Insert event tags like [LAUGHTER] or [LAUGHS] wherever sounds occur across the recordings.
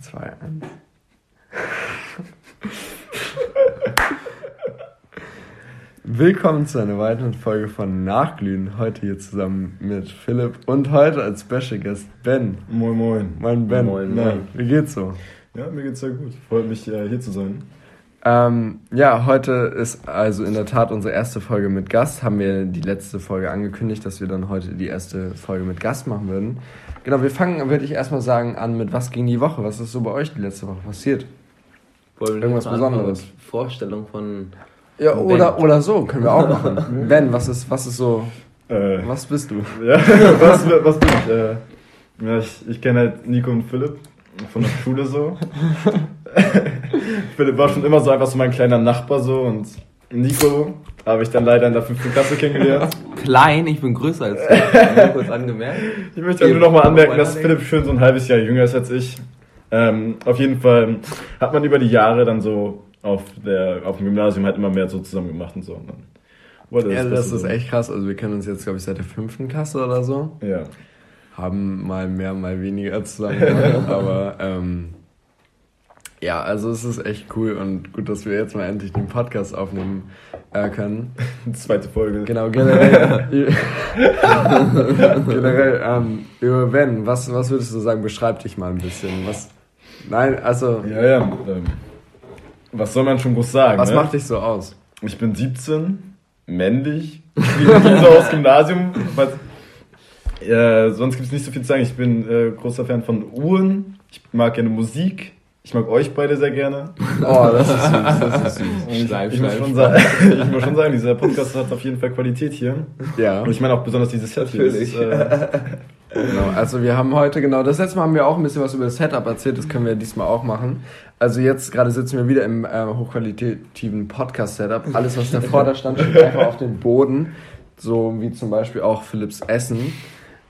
2, 1. Willkommen zu einer weiteren Folge von Nachglühen. Heute hier zusammen mit Philipp und heute als Special Guest Ben. Moin, moin. Moin, Ben. Moin, Na, moin. Wie geht's so? Ja, mir geht's sehr gut. Freut mich, äh, hier zu sein. Ähm, ja, heute ist also in der Tat unsere erste Folge mit Gast. Haben wir die letzte Folge angekündigt, dass wir dann heute die erste Folge mit Gast machen würden. Genau, wir fangen, würde ich erstmal sagen, an mit was ging die Woche? Was ist so bei euch die letzte Woche passiert? Wollen Irgendwas Besonderes? Vorstellung von. Ja, Ben. oder, oder so, können wir auch machen. [LAUGHS] ben, was ist, was ist so, Äh, was bist du? ja, [LAUGHS] was, was bin ich? Äh, ja, ich, ich kenne halt Nico und Philipp von der Schule so. [LAUGHS] Philipp war schon immer so einfach so mein kleiner Nachbar so und Nico habe ich dann leider in der fünften Klasse kennengelernt. [LAUGHS] Klein, ich bin größer als du. Kurz angemerkt. Ich möchte nur noch mal anmerken, dass Philipp schön so ein halbes Jahr jünger ist als ich. Ähm, auf jeden Fall hat man über die Jahre dann so auf, der, auf dem Gymnasium halt immer mehr so zusammen gemacht und so. Und dann Ja, das Beste ist so. echt krass. Also wir kennen uns jetzt, glaube ich, seit der fünften Klasse oder so. Ja. Haben mal mehr, mal weniger zusammen [LAUGHS] aber ähm, ja, also es ist echt cool und gut, dass wir jetzt mal endlich den Podcast aufnehmen äh, können. [LAUGHS] Zweite Folge. Genau, generell, [LAUGHS] generell ähm, über Ben, was, was würdest du sagen, beschreib dich mal ein bisschen. Was, nein, also, Ja, ja. Ähm, was soll man schon groß sagen? was ne? macht dich so aus? Ich bin 17, männlich, wie wie so aus Gymnasium. Was, äh, sonst gibt es nicht so viel zu sagen. Ich bin äh, großer Fan von Uhren. Ich mag gerne Musik. Ich mag euch beide sehr gerne. [LAUGHS] Oh, das ist süß, das ist süß. [LAUGHS] Ich, ich, muss schleim, schon sagen, [LAUGHS] ich muss schon sagen, dieser Podcast hat auf jeden Fall Qualität hier. Ja. Und ich meine auch besonders dieses Set hier. Das ist, Natürlich. äh, Genau, also wir haben heute, genau, das letzte Mal haben wir auch ein bisschen was über das Setup erzählt, das können wir diesmal auch machen. Also jetzt gerade sitzen wir wieder im äh, hochqualitativen Podcast-Setup. Alles, was davor da stand, steht einfach auf dem Boden. So wie zum Beispiel auch Philips Essen.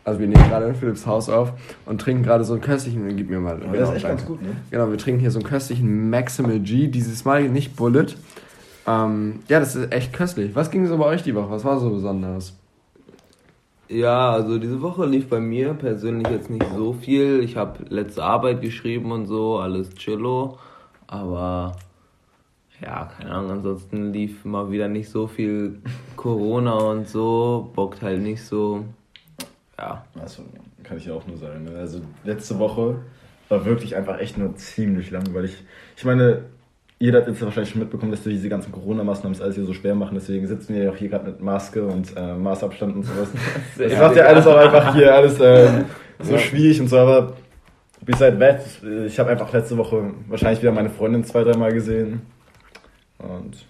Also wir nehmen gerade in Philips Haus auf und trinken gerade so einen köstlichen, gib mir mal. das genau, ist echt ganz danke. gut, ne? Genau, wir trinken hier so einen köstlichen Maximal G, dieses Mal nicht Bullet. Ähm, ja, das ist echt köstlich. Was ging so bei euch die Woche? Was war so besonders? Ja, also diese Woche lief bei mir persönlich jetzt nicht so viel. Ich habe letzte Arbeit geschrieben und so, alles chillo. Aber ja, keine Ahnung, ansonsten lief mal wieder nicht so viel Corona und so. Bockt halt nicht so. Ja. Also, kann ich ja auch nur sagen. ne? Also, letzte Woche war wirklich einfach echt nur ziemlich langweilig. Ich meine, jeder hat jetzt wahrscheinlich schon mitbekommen, dass wir diese ganzen Corona-Maßnahmen das alles hier so schwer machen. Deswegen sitzen wir ja auch hier gerade mit Maske und äh, Maßabstand und sowas. [LAUGHS] Das Sehr macht ja alles auch einfach hier alles äh, [LAUGHS] so Ja. schwierig und so. Aber besides that, ich habe einfach letzte Woche wahrscheinlich wieder meine Freundin zwei, dreimal gesehen. Und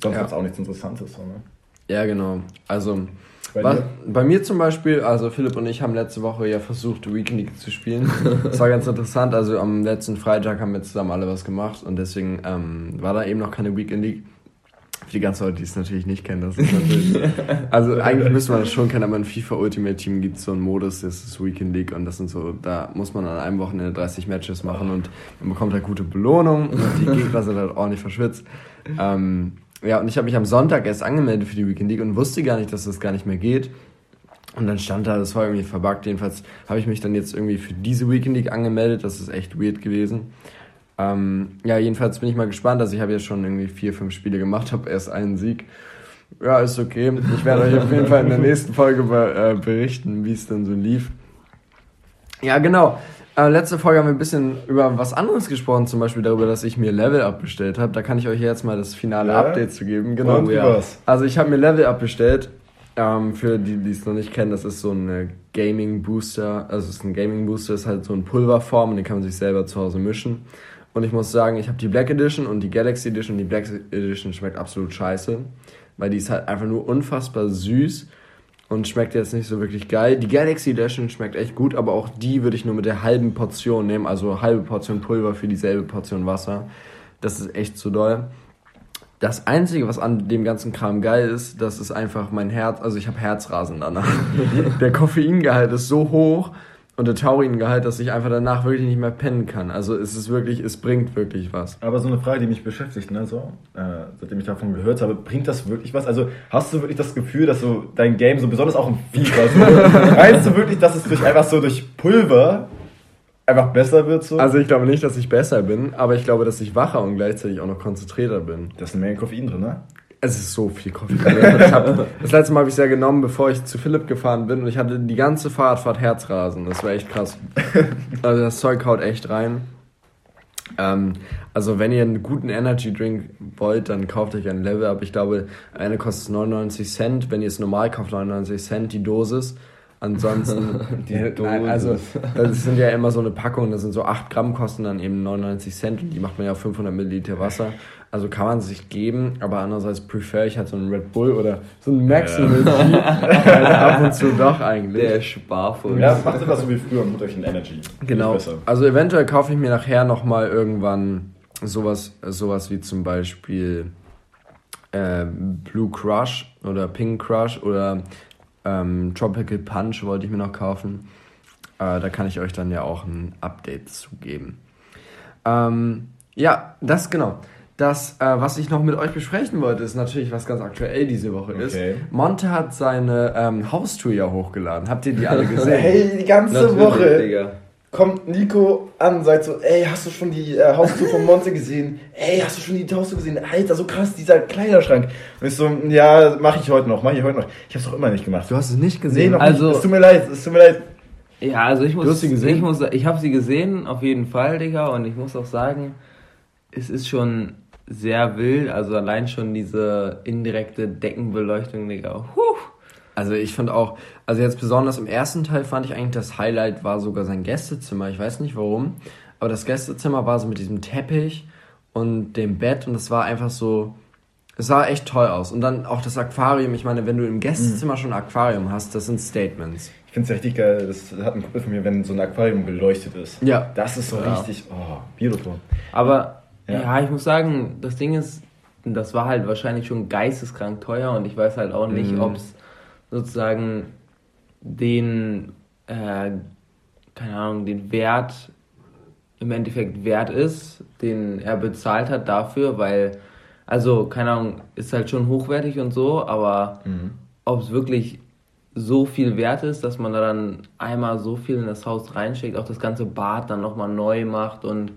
sonst Ja. gab's auch nichts Interessantes. So, ne? Ja, genau. Also, Bei Was, bei mir zum Beispiel, also Philipp und ich haben letzte Woche ja versucht, Weekend League zu spielen. [LAUGHS] Das war ganz interessant. Also am letzten Freitag haben wir zusammen alle was gemacht und deswegen ähm, war da eben noch keine Weekend League. Für die ganzen Leute, die es natürlich nicht kennen, das ist natürlich. [LAUGHS] also eigentlich müsste man das schon kennen, aber in FIFA Ultimate Team gibt es so einen Modus, das ist Weekend League und das sind so, da muss man an einem Wochenende 30 Matches machen und man bekommt halt gute Belohnung und die [LAUGHS] Gegner sind halt ordentlich verschwitzt. Ähm, ja, und ich habe mich am Sonntag erst angemeldet für die Weekend League und wusste gar nicht, dass das gar nicht mehr geht. Und dann stand da, das war irgendwie verbuggt. Jedenfalls habe ich mich dann jetzt irgendwie für diese Weekend League angemeldet. Das ist echt weird gewesen. Ähm, ja, jedenfalls bin ich mal gespannt. Also ich habe jetzt schon irgendwie vier, fünf Spiele gemacht, habe erst einen Sieg. Ja, ist okay. Ich werde euch auf jeden Fall in der nächsten Folge be äh, berichten, wie es dann so lief. Ja, genau. Äh, letzte Folge haben wir ein bisschen über was anderes gesprochen, zum Beispiel darüber, dass ich mir Level Up bestellt habe. Da kann ich euch jetzt mal das finale Ja? Update zu geben. Genau. Und ja. Also ich habe mir Level Up bestellt. Ähm, für die, die es noch nicht kennen, das ist so ein Gaming Booster. Also es ist ein Gaming Booster, ist halt so ein Pulverform und den kann man sich selber zu Hause mischen. Und ich muss sagen, ich habe die Black Edition und die Galaxy Edition. Die Black Edition schmeckt absolut scheiße, weil die ist halt einfach nur unfassbar süß und schmeckt jetzt nicht so wirklich geil. Die Galaxy Edition schmeckt echt gut, aber auch die würde ich nur mit der halben Portion nehmen, also halbe Portion Pulver für dieselbe Portion Wasser. Das ist echt zu doll. Das Einzige, was an dem ganzen Kram geil ist, das ist einfach mein Herz, also ich habe Herzrasen danach. [LAUGHS] der Koffeingehalt ist so hoch und der Tauringehalt, dass ich einfach danach wirklich nicht mehr pennen kann. Also es ist wirklich, es bringt wirklich was. Aber so eine Frage, die mich beschäftigt, ne, so, äh, seitdem ich davon gehört habe, bringt das wirklich was? Also hast du wirklich das Gefühl, dass so dein Game, so besonders auch im FIFA, [LAUGHS] so, meinst du wirklich, dass es durch einfach so durch Pulver einfach besser wird so. Also ich glaube nicht, dass ich besser bin, aber ich glaube, dass ich wacher und gleichzeitig auch noch konzentrierter bin. da ist eine Menge Koffein drin, ne? Es ist so viel Koffein. Ich hab, [LAUGHS] das letzte Mal habe ich es ja genommen, bevor ich zu Philipp gefahren bin und ich hatte die ganze Fahrradfahrt Herzrasen. Das war echt krass. [LAUGHS] Also das Zeug haut echt rein. Ähm, also wenn ihr einen guten Energy Drink wollt, dann kauft euch ein Level Up. Ich glaube, eine kostet 99 Cent. Wenn ihr es normal kauft, 99 Cent die Dosis. Ansonsten, [LAUGHS] Die Nein, also das sind ja immer so eine Packung, das sind so 8 Gramm, kosten dann eben 99 Cent und die macht man ja auf 500 Milliliter Wasser. Also kann man sich geben, aber andererseits prefer ich halt so einen Red Bull oder so einen Maximal G. halt ab und zu doch eigentlich. Der Sparfuchs. Ja, macht das so wie früher und holt euch ein Energy. Genau. Also eventuell kaufe ich mir nachher nochmal irgendwann sowas, sowas wie zum Beispiel äh, Blue Crush oder Pink Crush oder ähm, Tropical Punch wollte ich mir noch kaufen. Äh, da kann ich euch dann ja auch ein Update zugeben. Ähm, ja, das genau. Das, äh, was ich noch mit euch besprechen wollte, ist natürlich, was ganz aktuell diese Woche ist. Okay. Monte hat seine ähm, Haustour ja hochgeladen. Habt ihr die alle [LAUGHS] gesehen? Hey, die ganze Natürlich, Woche Digga. kommt Nico an, sagt so, ey, hast du schon die äh, Haustour von Monte gesehen? Ey, hast du schon die Haustour gesehen? Alter, so krass, dieser Kleiderschrank. Und ich so, ja, mache ich heute noch, mache ich heute noch. Ich hab's doch immer nicht gemacht. Du hast es nicht Nee, gesehen? noch Also- nicht. Es tut mir leid, es tut mir leid. Ja, also ich muss, Du hast sie gesehen? ich muss, ich habe sie gesehen, auf jeden Fall, Digga, und ich muss auch sagen, es ist schon sehr wild, also allein schon diese indirekte Deckenbeleuchtung, Digga. Huh. Also ich fand auch, also jetzt besonders im ersten Teil fand ich eigentlich das Highlight war sogar sein Gästezimmer. Ich weiß nicht warum, aber das Gästezimmer war so mit diesem Teppich und dem Bett und es war einfach so, es sah echt toll aus. Und dann auch das Aquarium. Ich meine, wenn du im Gästezimmer schon ein Aquarium hast, das sind Statements. Ich find's ja richtig geil, das hat ein Kumpel von mir, wenn so ein Aquarium beleuchtet ist. Ja. Das ist so Ja. richtig, oh, beautiful. Aber Ja. ja. ich muss sagen, das Ding ist, das war halt wahrscheinlich schon geisteskrank teuer und ich weiß halt auch nicht, Mhm. ob es sozusagen den, äh, keine Ahnung, den Wert im Endeffekt wert ist, den er bezahlt hat dafür, weil, also, keine Ahnung, ist halt schon hochwertig und so, aber ob es wirklich so viel wert ist, dass man da dann einmal so viel in das Haus reinschickt, auch das ganze Bad dann nochmal neu macht und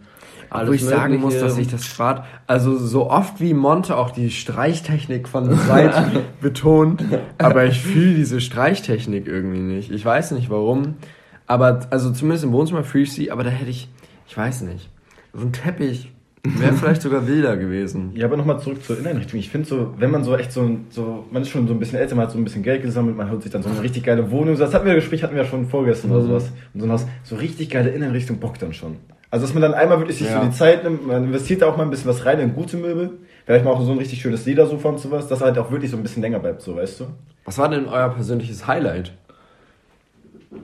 alles Wo ich sagen muss, Mögliche. dass ich das Bad, also so oft wie Monte auch die Streichtechnik von [LAUGHS] der Seite betont, aber ich fühle diese Streichtechnik irgendwie nicht. Ich weiß nicht warum, aber also zumindest im Wohnzimmer fühle ich sie, aber da hätte ich, ich weiß nicht, so ein Teppich wäre [LAUGHS] vielleicht sogar wilder gewesen. Ja, aber nochmal zurück zur Inneneinrichtung. Ich finde so, wenn man so echt so, so, man ist schon so ein bisschen älter, man hat so ein bisschen Geld gesammelt, man holt sich dann so eine richtig geile Wohnung. Das hatten wir, Gespräch hatten wir ja schon vorgestern oder sowas. Und so ein Haus, so richtig geile Inneneinrichtung bockt dann schon. Also, dass man dann einmal wirklich sich Ja. so die Zeit nimmt, man investiert da auch mal ein bisschen was rein in gute Möbel. Vielleicht mal auch so ein richtig schönes Ledersofa und sowas, dass halt auch wirklich so ein bisschen länger bleibt, so, weißt du? Was war denn euer persönliches Highlight?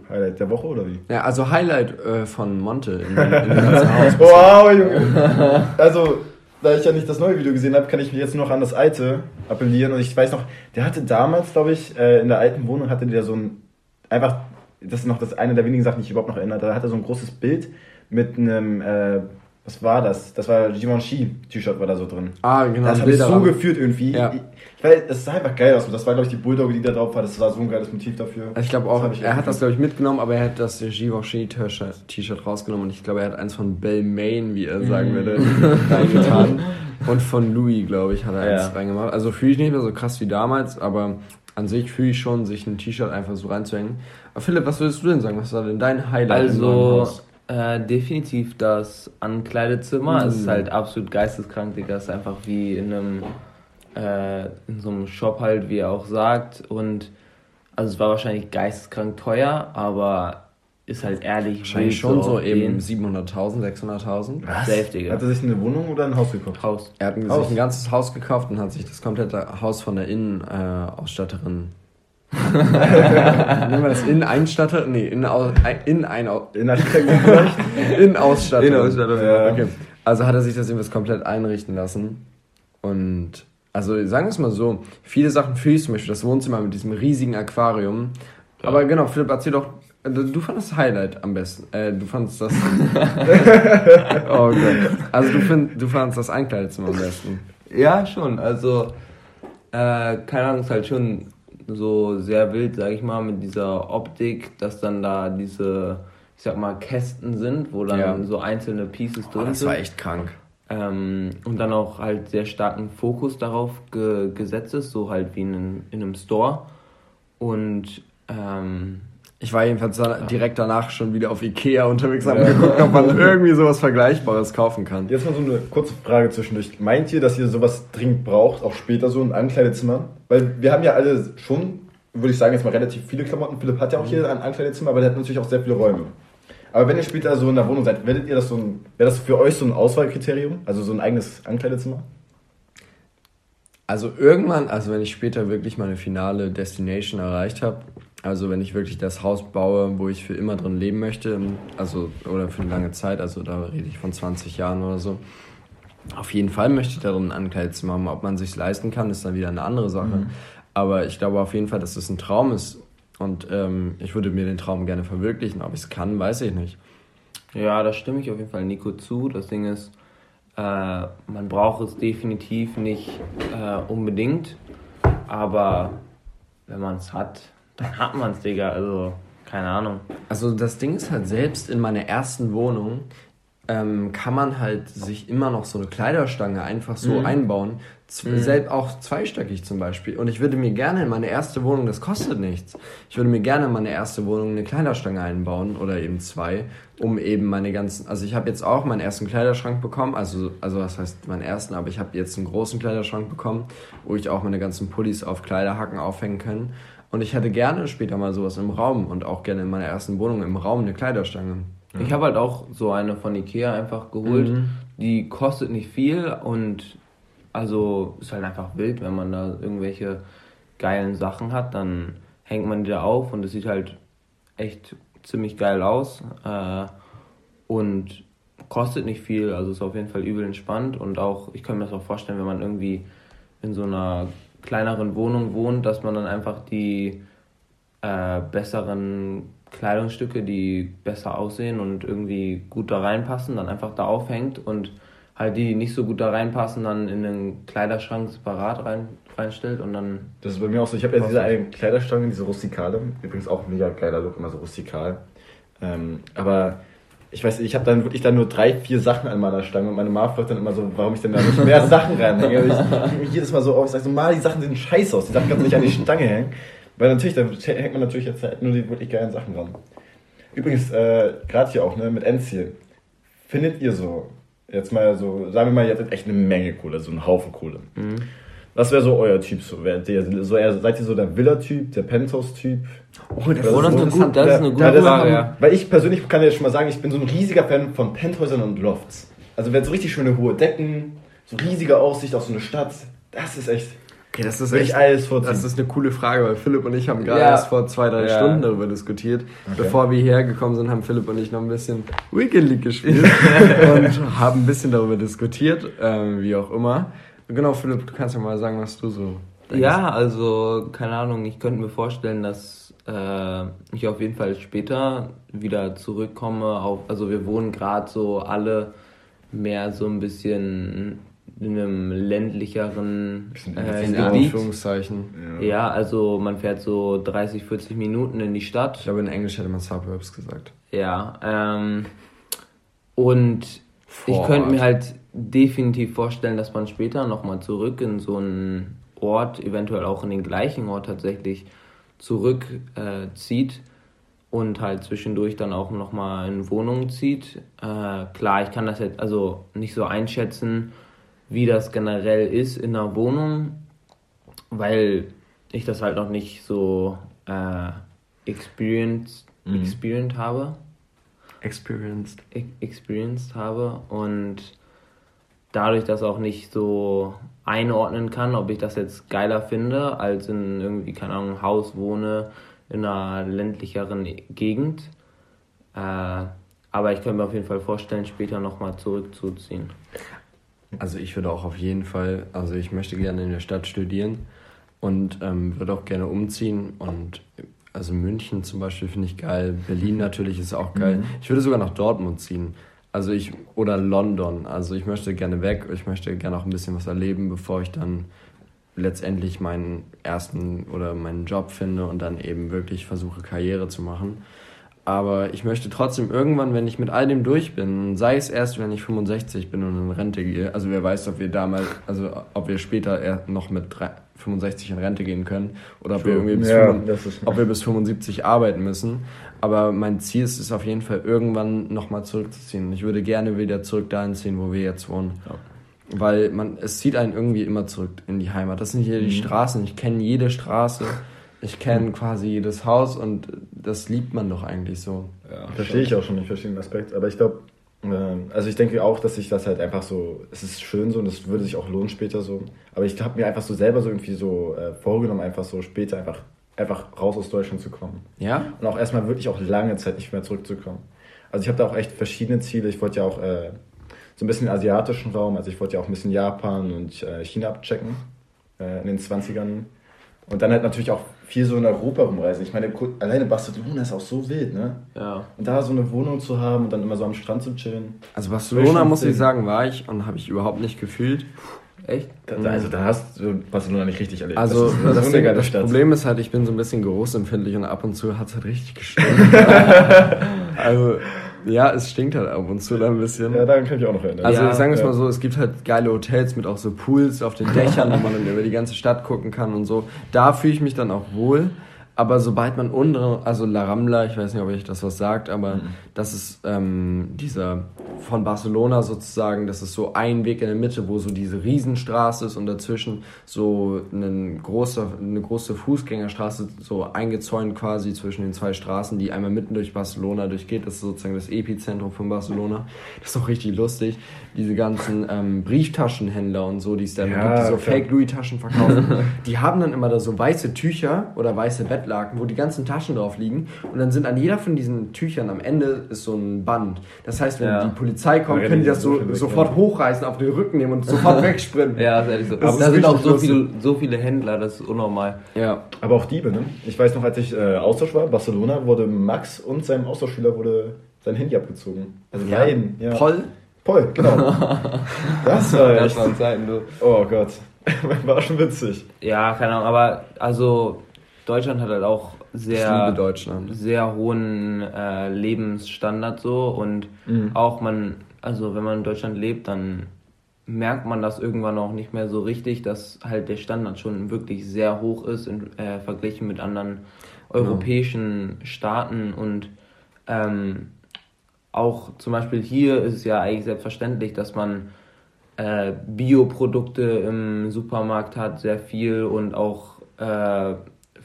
Highlight der Woche oder wie? Ja, also Highlight äh, von Monte in, [LAUGHS] in Haus. Wow, Junge. Also, da ich ja nicht das neue Video gesehen habe, kann ich mich jetzt nur noch an das alte appellieren. Und ich weiß noch, der hatte damals, glaube ich, äh, in der alten Wohnung hatte der so ein, einfach, das ist noch das eine der wenigen Sachen, die ich überhaupt noch erinnere. Da hatte er so ein großes Bild mit einem, äh, was war das? Das war Givenchy-T-Shirt war da so drin. Ah, genau. das habe ich so Bilderrahmen. gefühlt irgendwie. Ja. Ich, weil es sah einfach geil aus. Das war, glaube ich, die Bulldogge, die da drauf war. Das war so ein geiles Motiv dafür. Also Ich glaube auch, ich er hat das glaube ich mitgenommen, aber er hat das Givenchy-T-Shirt T-Shirt rausgenommen und ich glaube, er hat eins von Belmain, wie er sagen würde, [LAUGHS] reingetan. Und von Louis, glaube ich, hat er eins Ja. reingemacht. Also fühle ich nicht mehr so krass wie damals, aber an sich fühle ich schon, sich ein T-Shirt einfach so reinzuhängen. Aber Philipp, was würdest du denn sagen? Was war denn dein Highlight Also? Äh, definitiv das Ankleidezimmer. Mhm. Es ist halt absolut geisteskrank, Digga. Es ist einfach wie in einem, äh, in so einem Shop halt, wie er auch sagt. Und, also es war wahrscheinlich geisteskrank teuer, aber ist halt ehrlich. Wahrscheinlich schon so eben den. 700.000, 600.000. Safe, Digga. Hat er sich eine Wohnung oder ein Haus gekauft? Haus. Er hat sich Haus. ein ganzes Haus gekauft und hat sich das komplette Haus von der Innenausstatterin. Nehmen wir das Inneneinstatter? Nee, Innenau in ein In Architektur vielleicht? Innenausstattung. Innenausstattung, ja. Okay. Also hat er sich das irgendwas komplett einrichten lassen. Und also sagen wir es mal so, viele Sachen fühle ich zum Beispiel das Wohnzimmer mit diesem riesigen Aquarium. Ja. Aber genau, Philipp, erzähl doch, äh, du fandest das Highlight am besten. Äh, du fandest das. [LAUGHS] oh Gott. Also du, find, du fandest das Einkleidezimmer am besten. Ja, schon. Also, äh, keine Ahnung, ist halt schon so sehr wild, sag ich mal, mit dieser Optik, dass dann da diese ich sag mal, Kästen sind, wo dann Ja. so einzelne Pieces Oh, drin das sind. war echt krank. Ähm, und dann auch halt sehr starken Fokus darauf ge gesetzt ist, so halt wie in, einem- in einem Store. Und ähm, Ich war jedenfalls da- direkt danach schon wieder auf Ikea unterwegs, habe geguckt, ob man [LAUGHS] irgendwie sowas Vergleichbares kaufen kann. Jetzt mal so eine kurze Frage zwischendurch. Meint ihr, dass ihr sowas dringend braucht, auch später so ein Ankleidezimmer? Weil wir haben ja alle schon, würde ich sagen, jetzt mal relativ viele Klamotten. Philipp hat ja auch hier ein Ankleidezimmer, aber der hat natürlich auch sehr viele Räume. Aber wenn ihr später so in der Wohnung seid, werdet ihr das so ein, wäre das für euch so ein Auswahlkriterium? Also so ein eigenes Ankleidezimmer? Also irgendwann, also wenn ich später wirklich meine finale Destination erreicht habe, also wenn ich wirklich das Haus baue, wo ich für immer drin leben möchte, also oder für eine lange Zeit, also da rede ich von 20 Jahren oder so, auf jeden Fall möchte ich da drin ein Ankleidezimmer haben. Ob man sich leisten kann, ist dann wieder eine andere Sache. Aber ich glaube auf jeden Fall, dass es ein Traum ist. Und ähm, ich würde mir den Traum gerne verwirklichen. Ob ich es kann, weiß ich nicht. ja, da stimme ich auf jeden Fall Nico zu. Das Ding ist, äh, man braucht es definitiv nicht äh, unbedingt, aber wenn man es hat, dann hat man es, Digga. Also, keine Ahnung. Also das Ding ist halt, selbst in meiner ersten Wohnung ähm, kann man halt sich immer noch so eine Kleiderstange einfach so einbauen. Z Selbst auch zweistöckig zum Beispiel. Und ich würde mir gerne in meine erste Wohnung, das kostet nichts, ich würde mir gerne in meine erste Wohnung eine Kleiderstange einbauen oder eben zwei, um eben meine ganzen, also ich habe jetzt auch meinen ersten Kleiderschrank bekommen, also, also was heißt meinen ersten, aber ich habe jetzt einen großen Kleiderschrank bekommen, wo ich auch meine ganzen Pullis auf Kleiderhaken aufhängen kann. Und ich hätte gerne später mal sowas im Raum und auch gerne in meiner ersten Wohnung im Raum eine Kleiderstange. Ich habe halt auch so eine von Ikea einfach geholt. Mhm. Die kostet nicht viel und also ist halt einfach wild, wenn man da irgendwelche geilen Sachen hat, dann hängt man die da auf und es sieht halt echt ziemlich geil aus äh, und kostet nicht viel, also ist auf jeden Fall übel entspannt und auch, ich kann mir das auch vorstellen, wenn man irgendwie in so einer kleineren Wohnung wohnt, dass man dann einfach die äh, besseren Kleidungsstücke, die besser aussehen und irgendwie gut da reinpassen, dann einfach da aufhängt und halt die, die nicht so gut da reinpassen, dann in den Kleiderschrank separat rein, reinstellt und dann Das ist bei mir auch so. Ich habe ja diese eine Kleiderstange, diese rustikale. Übrigens auch mega geiler Look, immer so rustikal. Ähm, aber ich weiß, ich habe dann wirklich dann nur drei, vier Sachen an meiner Stange und meine Mama fragt dann immer so, warum ich denn da nicht mehr [LAUGHS] Sachen reinhänge. Ich ich mich jedes Mal so auf, ich sage so, mal die Sachen sehen scheiße aus, die Sachen kannst du nicht an die Stange hängen. Weil natürlich, da hängt man natürlich jetzt halt nur die wirklich geilen Sachen ran. Übrigens, äh, gerade hier auch, ne, mit Endziel. Findet ihr so, jetzt mal so, sagen wir mal, ihr hattet echt eine Menge Kohle, so einen Haufen Kohle. Was wäre so euer Typ? So, Wärt ihr so eher, seid ihr so der Villa-Typ, der Penthouse-Typ? Oh, das Oh, das ist eine gut- das ist eine gute Ja, Frage, ja. Weil ich persönlich kann ja schon mal sagen, ich bin so ein riesiger Fan von Penthäusern und Lofts. Also wenn so richtig schöne hohe Decken, so riesige Aussicht auf so eine Stadt, das ist echt, Okay, das ist echt alles vorziehen. Das ist eine coole Frage, weil Philipp und ich haben gerade Ja. erst vor zwei, drei Ja. Stunden darüber diskutiert. Bevor wir hierher gekommen sind, haben Philipp und ich noch ein bisschen Weekend League gespielt [LAUGHS] und haben ein bisschen darüber diskutiert, ähm, wie auch immer. Genau, Philipp, du kannst ja mal sagen, was du so denkst. Ja, also keine Ahnung, ich könnte mir vorstellen, dass äh, ich auf jeden Fall später wieder zurückkomme. Auf, also wir wohnen gerade so alle mehr so ein bisschen in einem ländlicheren äh, in Gebiet. Anführungszeichen. Ja, also man fährt so 30, 40 Minuten in die Ich Stadt. glaube, in Englisch hätte man Suburbs gesagt. Ja, ähm, und ich Vorort. könnte mir halt definitiv vorstellen, dass man später nochmal zurück in so einen Ort, eventuell auch in den gleichen Ort tatsächlich zurückzieht äh, zieht und halt zwischendurch dann auch nochmal in Wohnungen zieht. Äh, klar, ich kann das jetzt also nicht so einschätzen, wie das generell ist in einer Wohnung, weil ich das halt noch nicht so äh, experienced, experienced habe Experienced. e- experienced habe und dadurch das auch nicht so einordnen kann, ob ich das jetzt geiler finde, als in irgendwie, keine Ahnung, Haus wohne in einer ländlicheren Gegend. Äh, aber ich könnte mir auf jeden Fall vorstellen, später nochmal zurückzuziehen. Also ich würde auch auf jeden Fall, also ich möchte gerne in der Stadt studieren und ähm, würde auch gerne umziehen und also München zum Beispiel finde ich geil, Berlin natürlich ist auch geil. Ich würde sogar nach Dortmund ziehen. Also ich oder London. Also ich möchte gerne weg, ich möchte gerne auch ein bisschen was erleben, bevor ich dann letztendlich meinen ersten oder meinen Job finde und dann eben wirklich versuche Karriere zu machen. Aber ich möchte trotzdem irgendwann, wenn ich mit all dem durch bin, sei es erst, wenn ich 65 bin und in Rente gehe, also wer weiß, ob wir damals, also ob wir später noch mit 65 in Rente gehen können oder ob wir irgendwie bis, Ja, 75, das ist- ob wir bis 75 arbeiten müssen. Aber mein Ziel ist es auf jeden Fall, irgendwann nochmal zurückzuziehen. Ich würde gerne wieder zurück dahin ziehen, wo wir jetzt wohnen. Weil man, es zieht einen irgendwie immer zurück in die Heimat. Das sind hier die Straßen. Ich kenne jede Straße. Ich kenne quasi jedes Haus und das liebt man doch eigentlich so. Ja, Verstehe ich auch schon, ich verstehe den Aspekt. Aber ich glaube, ähm, also ich denke auch, dass sich das halt einfach so, es ist schön so und es würde sich auch lohnen später so. Aber ich habe mir einfach so selber so irgendwie so äh, vorgenommen, einfach so später einfach, einfach raus aus Deutschland zu kommen. Ja? Und auch erstmal wirklich auch lange Zeit nicht mehr zurückzukommen. Also ich habe da auch echt verschiedene Ziele. Ich wollte ja auch äh, so ein bisschen den asiatischen Raum, also ich wollte ja auch ein bisschen Japan und äh, China abchecken äh, in den 20ern. Und dann halt natürlich auch viel so in Europa rumreisen. Ich meine, alleine Barcelona ist auch so wild, ne? Ja. Und da so eine Wohnung zu haben und dann immer so am Strand zu chillen. Also Barcelona, muss ich sagen, war ich und habe ich überhaupt nicht gefühlt. Echt? Da, also da hast du Barcelona nicht richtig erlebt. Also das ist, das, das Ding, das. Problem ist halt, ich bin so ein bisschen geruchsempfindlich und ab und zu hat es halt richtig gestunken. [LAUGHS] also ja, es stinkt halt ab und zu dann ein bisschen. Ja, daran kann ich auch noch erinnern. Also Ja, sagen wir es ja. mal so, es gibt halt geile Hotels mit auch so Pools auf den Dächern, wo man dann über die ganze Stadt gucken kann und so. Da fühle ich mich dann auch wohl. Aber sobald man untere, also La Rambla, ich weiß nicht, ob euch das was sagt, aber Mhm. das ist ähm, dieser von Barcelona sozusagen, das ist so ein Weg in der Mitte, wo so diese Riesenstraße ist und dazwischen so eine große, eine große Fußgängerstraße so eingezäunt quasi zwischen den zwei Straßen, die einmal mitten durch Barcelona durchgeht. Das ist sozusagen das Epizentrum von Barcelona. Das ist auch richtig lustig. Diese ganzen ähm, Brieftaschenhändler und so, die es da Ja, gibt, die so klar. Fake Louis-Taschen verkaufen, [LAUGHS] die haben dann immer da so weiße Tücher oder weiße Bettlaken, wo die ganzen Taschen drauf liegen. Und dann sind an jeder von diesen Tüchern am Ende ist so ein Band. Das heißt, wenn Ja. die Polizei kommt, können die das so, so sofort hochreißen, auf den Rücken nehmen und [LAUGHS] sofort wegsprinten. Ja, ist ehrlich so. Das Aber da sind auch so viele, so viele Händler, das ist unnormal. Ja. Aber auch Diebe, ne? Ich weiß noch, als ich äh, Austausch war, Barcelona, wurde Max und seinem Austauschschüler wurde sein Handy abgezogen. Also Ja. beiden, ja. Poll? Paul, genau. [LAUGHS] das war Das echt. waren Zeiten, du. Oh Gott. [LAUGHS] War schon witzig. Ja, keine Ahnung, aber also Deutschland hat halt auch sehr, sehr hohen äh, Lebensstandard so und Mhm. auch man, also wenn man in Deutschland lebt, dann merkt man das irgendwann auch nicht mehr so richtig, dass halt der Standard schon wirklich sehr hoch ist in, äh, verglichen mit anderen europäischen Staaten und ähm, auch zum Beispiel hier ist es ja eigentlich selbstverständlich, dass man äh, Bioprodukte im Supermarkt hat, sehr viel und auch äh,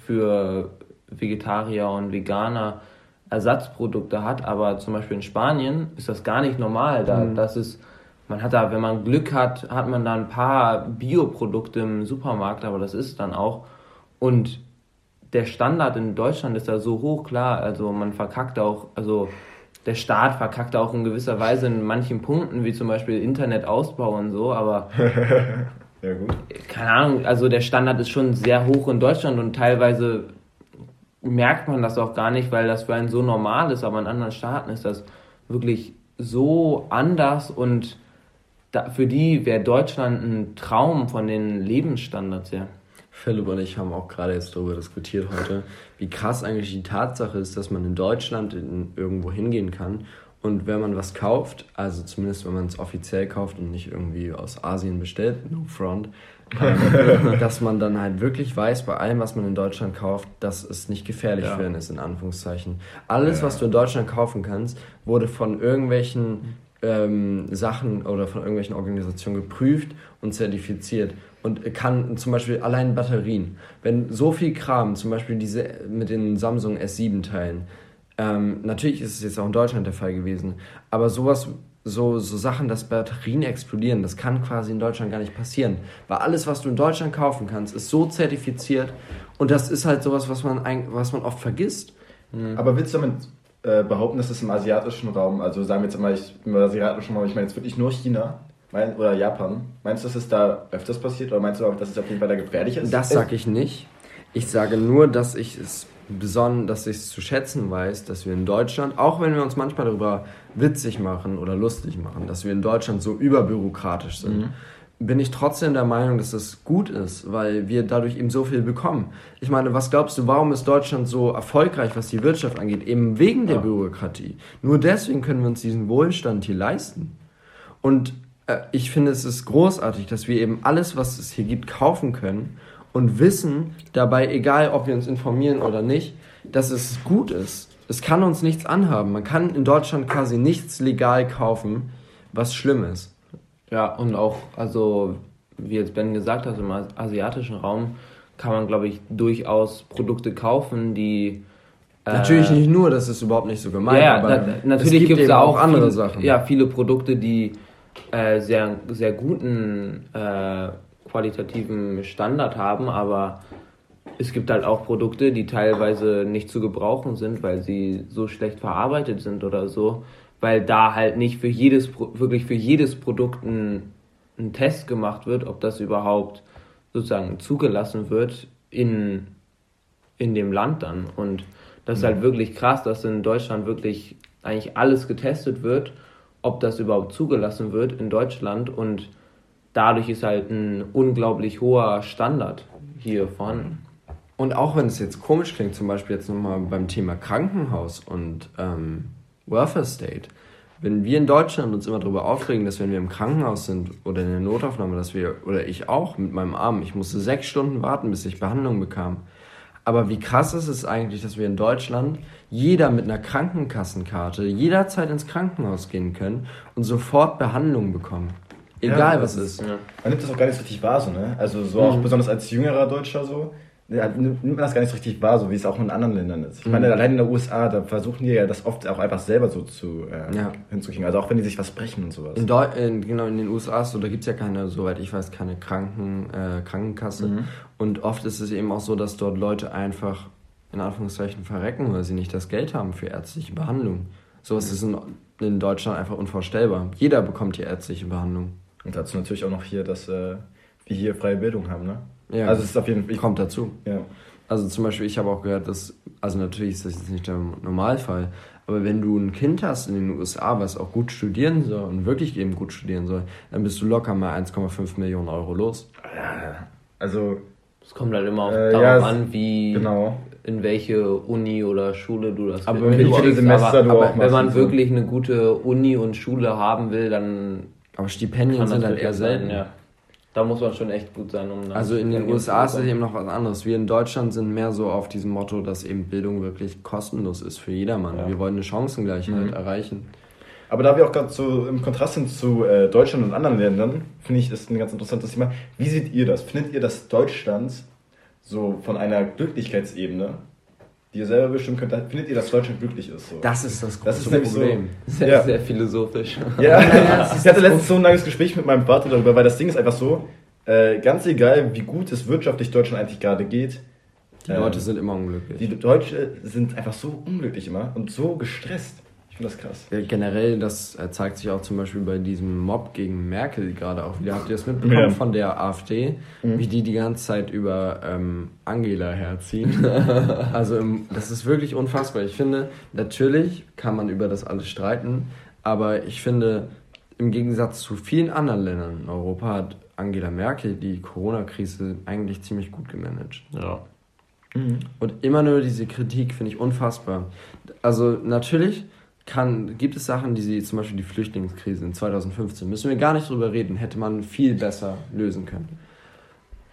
für Vegetarier und Veganer Ersatzprodukte hat, aber zum Beispiel in Spanien ist das gar nicht normal. Da, das ist, man hat da, wenn man Glück hat, hat man da ein paar Bioprodukte im Supermarkt, aber das ist dann auch. Und der Standard in Deutschland ist da so hoch, klar, also man verkackt auch, also der Staat verkackt auch in gewisser Weise in manchen Punkten, wie zum Beispiel Internetausbau und so, aber [LAUGHS] Ja, gut. keine Ahnung, also der Standard ist schon sehr hoch in Deutschland und teilweise merkt man das auch gar nicht, weil das für einen so normal ist, aber in anderen Staaten ist das wirklich so anders und da, für die wäre Deutschland ein Traum von den Lebensstandards her. Philipp und ich haben auch gerade jetzt darüber diskutiert heute, wie krass eigentlich die Tatsache ist, dass man in Deutschland in, irgendwo hingehen kann und wenn man was kauft, also zumindest wenn man es offiziell kauft und nicht irgendwie aus Asien bestellt, no front, ähm, [LAUGHS] dass man dann halt wirklich weiß, bei allem, was man in Deutschland kauft, dass es nicht gefährlich Ja. für einen ist, in Anführungszeichen. Alles, Ja. was du in Deutschland kaufen kannst, wurde von irgendwelchen ähm, Sachen oder von irgendwelchen Organisationen geprüft und zertifiziert und kann zum Beispiel allein Batterien, wenn so viel Kram, zum Beispiel diese mit den Samsung S7 Teilen, ähm, natürlich ist es jetzt auch in Deutschland der Fall gewesen, aber sowas, so, so Sachen, dass Batterien explodieren, das kann quasi in Deutschland gar nicht passieren, weil alles, was du in Deutschland kaufen kannst, ist so zertifiziert und das ist halt sowas, was man, was man oft vergisst. Aber willst du damit äh, behaupten, dass es im asiatischen Raum, also sagen wir jetzt mal, ich, im asiatischen Raum, ich meine jetzt wirklich nur China mein, oder Japan, meinst du, dass es da öfters passiert oder meinst du auch, dass es auf jeden Fall da gefährlich ist? Das sage ich nicht. Ich sage nur, dass ich es besonnen, dass ich es zu schätzen weiß, dass wir in Deutschland, auch wenn wir uns manchmal darüber witzig machen oder lustig machen, dass wir in Deutschland so überbürokratisch sind, bin ich trotzdem der Meinung, dass das gut ist, weil wir dadurch eben so viel bekommen. Ich meine, was glaubst du, warum ist Deutschland so erfolgreich, was die Wirtschaft angeht? Eben wegen der ja. Bürokratie. Nur deswegen können wir uns diesen Wohlstand hier leisten. Und äh, ich finde, es ist großartig, dass wir eben alles, was es hier gibt, kaufen können und wissen dabei, egal ob wir uns informieren oder nicht, dass es gut ist. Es kann uns nichts anhaben. Man kann in Deutschland quasi nichts legal kaufen, was schlimm ist. Ja, und auch, also, wie jetzt Ben gesagt hat, im asiatischen Raum kann man, glaube ich, durchaus Produkte kaufen, die. Äh, natürlich nicht nur, das ist überhaupt nicht so gemeint. Ja, aber da, natürlich gibt es da auch andere viele, Sachen. Ja, viele Produkte, die äh, sehr, sehr guten äh, qualitativen Standard haben, aber es gibt halt auch Produkte, die teilweise nicht zu gebrauchen sind, weil sie so schlecht verarbeitet sind oder so weil da halt nicht für jedes, wirklich für jedes Produkt ein, ein Test gemacht wird, ob das überhaupt sozusagen zugelassen wird in, in dem Land dann. Und das ist halt mhm. wirklich krass, dass in Deutschland wirklich eigentlich alles getestet wird, ob das überhaupt zugelassen wird in Deutschland und dadurch ist halt ein unglaublich hoher Standard hier vorhanden. Und auch wenn es jetzt komisch klingt, zum Beispiel jetzt nochmal beim Thema Krankenhaus und ähm, Welfare State. Wenn wir in Deutschland uns immer darüber aufregen, dass wenn wir im Krankenhaus sind oder in der Notaufnahme, dass wir, oder ich auch mit meinem Arm, ich musste sechs Stunden warten, bis ich Behandlung bekam. Aber wie krass ist es eigentlich, dass wir in Deutschland jeder mit einer Krankenkassenkarte jederzeit ins Krankenhaus gehen können und sofort Behandlung bekommen. Egal ja, was ist. Ja. Man nimmt das auch gar nicht so richtig wahr, so, ne? Also so mhm. auch besonders als jüngerer Deutscher so ja, nimmt man das gar nicht so richtig wahr, so wie es auch in anderen Ländern ist. Ich meine, mhm. allein in den USA, da versuchen die ja das oft auch einfach selber so zu äh, ja. hinzukriegen. Also auch wenn die sich was brechen und sowas. In Deu in, genau, in den USA so, da gibt es ja keine, soweit ich weiß, keine Kranken, äh, Krankenkasse. Mhm. Und oft ist es eben auch so, dass dort Leute einfach in Anführungszeichen verrecken, weil sie nicht das Geld haben für ärztliche Behandlung. Sowas mhm. ist in, in, Deutschland einfach unvorstellbar. Jeder bekommt hier ärztliche Behandlung. Und dazu natürlich auch noch hier, dass äh, wir hier freie Bildung haben, ne? Ja, also es ist auf jeden Fall. Kommt dazu. Ja. Also zum Beispiel, ich habe auch gehört, dass, also natürlich ist das jetzt nicht der Normalfall, aber wenn du ein Kind hast in den USA, was auch gut studieren soll und wirklich eben gut studieren soll, dann bist du locker mal 1,5 Millionen Euro los. Also. Es kommt halt immer auf, äh, darauf ja, an, wie. Genau. In welche Uni oder Schule du das aber viele Semester aber, du aber auch wenn man so. wirklich eine gute Uni und Schule haben will, dann. Aber Stipendien sind halt eher selten. ja. Da muss man schon echt gut sein, um. Also in den USA ist es eben noch was anderes. Wir in Deutschland sind mehr so auf diesem Motto, dass eben Bildung wirklich kostenlos ist für jedermann. Ja. Wir wollen eine Chancengleichheit mhm. erreichen. Aber da wir auch gerade so im Kontrast sind zu äh, Deutschland und anderen Ländern, finde ich, ist ein ganz interessantes Thema. Wie seht ihr das? Findet ihr, dass Deutschland so von einer Glücklichkeitsebene die ihr selber bestimmen könnt, findet ihr, dass Deutschland glücklich ist. So. Das ist das große das ist Problem. So, sehr, ja. sehr philosophisch. Ja, ja [LAUGHS] ich hatte letztens so ein langes Gespräch mit meinem Vater darüber, weil das Ding ist einfach so, äh, ganz egal, wie gut es wirtschaftlich Deutschland eigentlich gerade geht. Die Leute ähm, sind immer unglücklich. Die Deutschen sind einfach so unglücklich immer und so gestresst. Das krass. Ja, generell, das äh, zeigt sich auch zum Beispiel bei diesem Mob gegen Merkel gerade auch wieder. Habt ihr das mitbekommen ja. von der AfD, mhm. wie die die ganze Zeit über ähm, Angela herziehen? [LAUGHS] also im, das ist wirklich unfassbar. Ich finde, natürlich kann man über das alles streiten, aber ich finde, im Gegensatz zu vielen anderen Ländern in Europa hat Angela Merkel die Corona-Krise eigentlich ziemlich gut gemanagt. Ja. Mhm. Und immer nur diese Kritik finde ich unfassbar. Also natürlich kann, gibt es Sachen, die sie, zum Beispiel die Flüchtlingskrise in 2015, müssen wir gar nicht drüber reden, hätte man viel besser lösen können.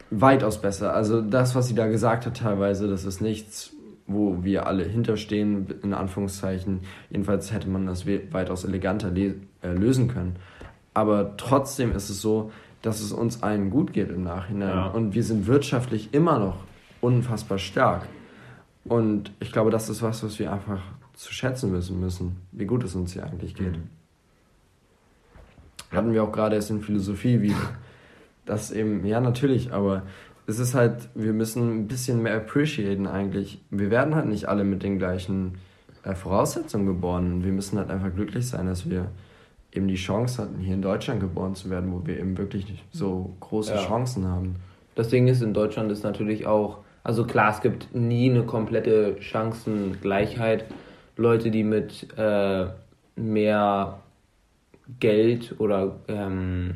Weitaus besser. Also das, was sie da gesagt hat teilweise, das ist nichts, wo wir alle hinterstehen, in Anführungszeichen. Jedenfalls hätte man das weitaus eleganter äh, lösen können. Aber trotzdem ist es so, dass es uns allen gut geht im Nachhinein. Ja. Und wir sind wirtschaftlich immer noch unfassbar stark. Und ich glaube, das ist was, was wir einfach zu schätzen wissen müssen, wie gut es uns hier eigentlich geht. Mhm. Hatten wir auch gerade erst in Philosophie wieder. Das eben, ja, natürlich, aber es ist halt, wir müssen ein bisschen mehr appreciaten eigentlich. Wir werden halt nicht alle mit den gleichen äh, Voraussetzungen geboren. Wir müssen halt einfach glücklich sein, dass wir eben die Chance hatten, hier in Deutschland geboren zu werden, wo wir eben wirklich so große ja. Chancen haben. Das Ding ist, in Deutschland ist natürlich auch, also klar, es gibt nie eine komplette Chancengleichheit, Leute, die mit äh, mehr Geld oder ähm,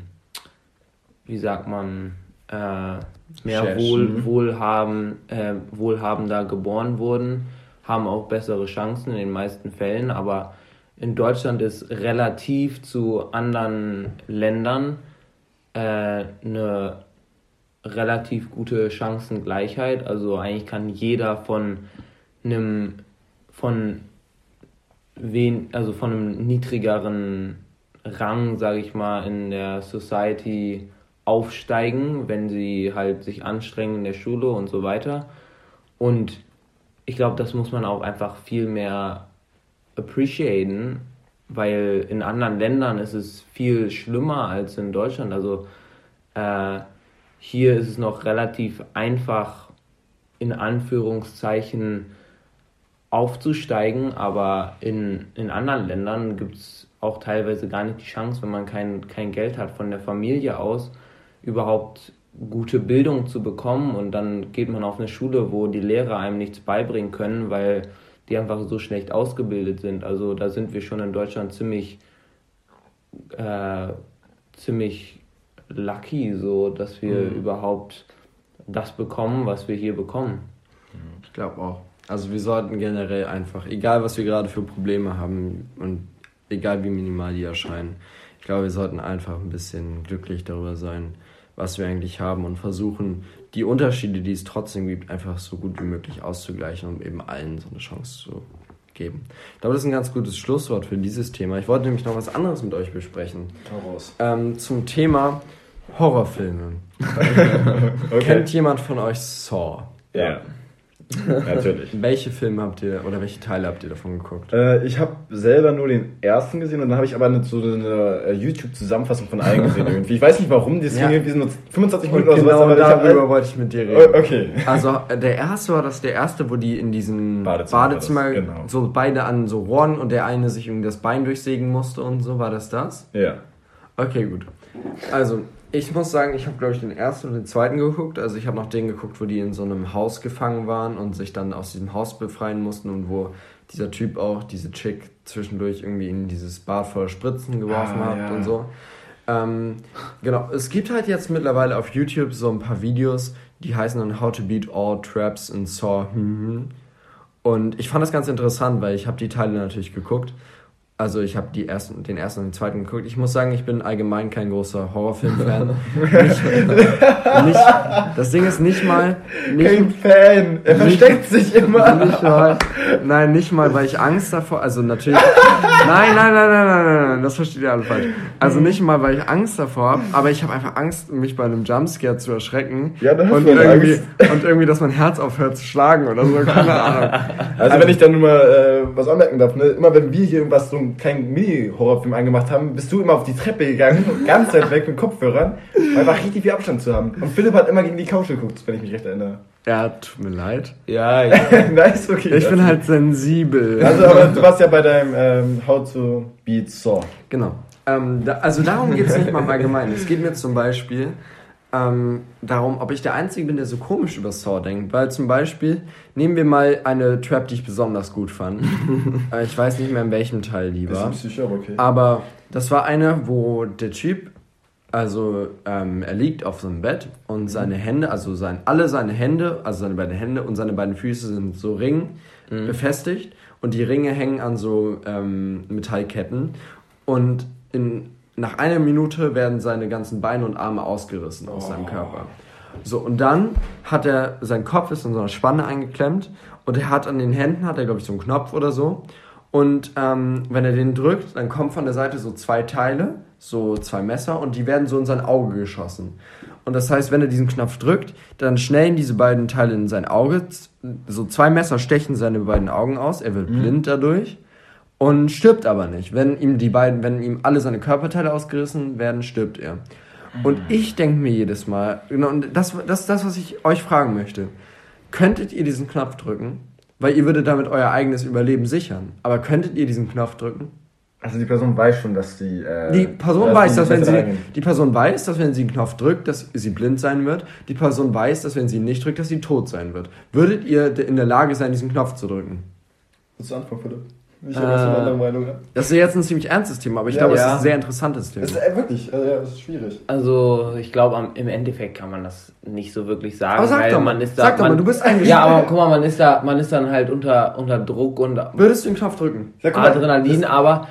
wie sagt man, äh, mehr wohl, wohlhaben, äh, wohlhabender geboren wurden, haben auch bessere Chancen in den meisten Fällen, aber in Deutschland ist relativ zu anderen Ländern äh, eine relativ gute Chancengleichheit. Also eigentlich kann jeder von einem von wen, also von einem niedrigeren Rang, sage ich mal, in der Society aufsteigen, wenn sie halt sich anstrengen in der Schule und so weiter. Und ich glaube, das muss man auch einfach viel mehr appreciaten, weil in anderen Ländern ist es viel schlimmer als in Deutschland. Also äh, hier ist es noch relativ einfach, in Anführungszeichen, aufzusteigen, aber in, in anderen Ländern gibt es auch teilweise gar nicht die Chance, wenn man kein, kein Geld hat, von der Familie aus überhaupt gute Bildung zu bekommen und dann geht man auf eine Schule, wo die Lehrer einem nichts beibringen können, weil die einfach so schlecht ausgebildet sind. Also da sind wir schon in Deutschland ziemlich, äh, ziemlich lucky, so dass wir mhm. überhaupt das bekommen, was wir hier bekommen. Ich glaube auch. Also wir sollten generell einfach, egal was wir gerade für Probleme haben und egal wie minimal die erscheinen, ich glaube, wir sollten einfach ein bisschen glücklich darüber sein, was wir eigentlich haben und versuchen, die Unterschiede, die es trotzdem gibt, einfach so gut wie möglich auszugleichen, um eben allen so eine Chance zu geben. Ich glaube, das ist ein ganz gutes Schlusswort für dieses Thema. Ich wollte nämlich noch was anderes mit euch besprechen. Ähm, zum Thema Horrorfilme. okay. [LAUGHS] Kennt jemand von euch Saw? Ja. [LAUGHS] Natürlich. welche Filme habt ihr oder welche Teile habt ihr davon geguckt? Äh, ich habe selber nur den ersten gesehen und dann habe ich aber eine, so eine äh, YouTube-Zusammenfassung von allen gesehen [LAUGHS] irgendwie. Ich weiß nicht warum, die ja. irgendwie nur 25 Minuten oder genau sowas. Genau darüber wollte ich mit dir reden. Okay. Also äh, der erste war das der erste, wo die in diesem Badezimmer, Badezimmer das, genau. so beide an so Rohren und der eine sich irgendwie das Bein durchsägen musste und so. War das das? Ja. Okay, gut. Also ich muss sagen, ich habe, glaube ich, den ersten und den zweiten geguckt. Also ich habe noch den geguckt, wo die in so einem Haus gefangen waren und sich dann aus diesem Haus befreien mussten und wo dieser Typ auch diese Chick zwischendurch irgendwie in dieses Bad voller Spritzen geworfen ah, hat ja. und so. Ähm, genau, es gibt halt jetzt mittlerweile auf YouTube so ein paar Videos, die heißen dann How to Beat All Traps in Saw. Und ich fand das ganz interessant, weil ich habe die Teile natürlich geguckt also ich habe die ersten, den ersten und den zweiten geguckt. Ich muss sagen, ich bin allgemein kein großer Horrorfilm-Fan. [LAUGHS] das Ding ist nicht mal. Nicht, kein Fan. Er versteckt sich immer. Nicht mal, nein, nicht mal, weil ich Angst davor. Also natürlich. nein, nein, nein, nein, nein, nein, nein, das versteht ihr alle falsch. Also nicht mal, weil ich Angst davor habe, aber ich habe einfach Angst, mich bei einem Jumpscare zu erschrecken. Ja, dann und irgendwie Angst. und irgendwie, dass mein Herz aufhört zu schlagen oder so. Keine Ahnung. Also, also wenn ich dann nur mal äh, was anmerken darf, ne? immer wenn wir hier irgendwas so einen kleinen Mini-Horrorfilm angemacht haben, bist du immer auf die Treppe gegangen, [LAUGHS] ganz weit weg mit Kopfhörern, um einfach richtig viel Abstand zu haben. Und Philipp hat immer gegen die Couch geguckt, wenn ich mich recht erinnere. Ja, tut mir leid. Ja, ja. [LAUGHS] nice, okay. Ich bin halt sensibel. Also, aber du warst ja bei deinem ähm, How to Beat Saw. Genau. Ähm, da, also darum geht es nicht mal im Allgemeinen. Es geht mir zum Beispiel ähm, darum, ob ich der Einzige bin, der so komisch über Saw denkt. Weil zum Beispiel, nehmen wir mal eine Trap, die ich besonders gut fand. [LAUGHS] Äh, ich weiß nicht mehr, in welchem Teil die war. Sicher, okay. Aber das war eine, wo der Typ, also ähm, er liegt auf so einem Bett und mhm. seine Hände, also sein, alle seine Hände, also seine beiden Hände und seine beiden Füße sind so Ring mhm. befestigt und die Ringe hängen an so ähm, Metallketten und in nach einer Minute werden seine ganzen Beine und Arme ausgerissen aus oh. seinem Körper. So, und dann hat er, sein Kopf ist in so einer Spanne eingeklemmt und er hat an den Händen, hat er glaube ich so einen Knopf oder so. Und ähm, wenn er den drückt, dann kommen von der Seite so zwei Teile, so zwei Messer und die werden so in sein Auge geschossen. Und das heißt, wenn er diesen Knopf drückt, dann schnellen diese beiden Teile in sein Auge, so zwei Messer stechen seine beiden Augen aus, er wird mhm. blind dadurch und stirbt aber nicht. Wenn ihm die beiden, wenn ihm alle seine Körperteile ausgerissen werden, stirbt er. Und mhm. ich denke mir jedes Mal, genau, und das, das ist das, was ich euch fragen möchte. Könntet ihr diesen Knopf drücken? Weil ihr würdet damit euer eigenes Überleben sichern. Aber könntet ihr diesen Knopf drücken? Also die Person weiß schon, dass die. Äh, die Person äh, weiß, dass wenn sie die Person weiß, dass wenn sie den Knopf drückt, dass sie blind sein wird. Die Person weiß, dass wenn sie ihn nicht drückt, dass sie tot sein wird. Würdet ihr in der Lage sein, diesen Knopf zu drücken? Willst du anfangen, Philipp? Eine Äh, andere Meinung. Das ist jetzt ein ziemlich ernstes Thema, aber ich Ja, glaube, es ja. ist ein sehr interessantes Thema. Das ist äh, wirklich, also, ja, das ist schwierig. Also, ich glaube, im Endeffekt kann man das nicht so wirklich sagen. Aber sag weil doch mal, man ist da, sag doch man, mal, du bist eigentlich- Ja, aber guck mal, man ist da, man ist dann halt unter, unter Druck und Würdest du den Knopf drücken? Ja, mal, Adrenalin, das- aber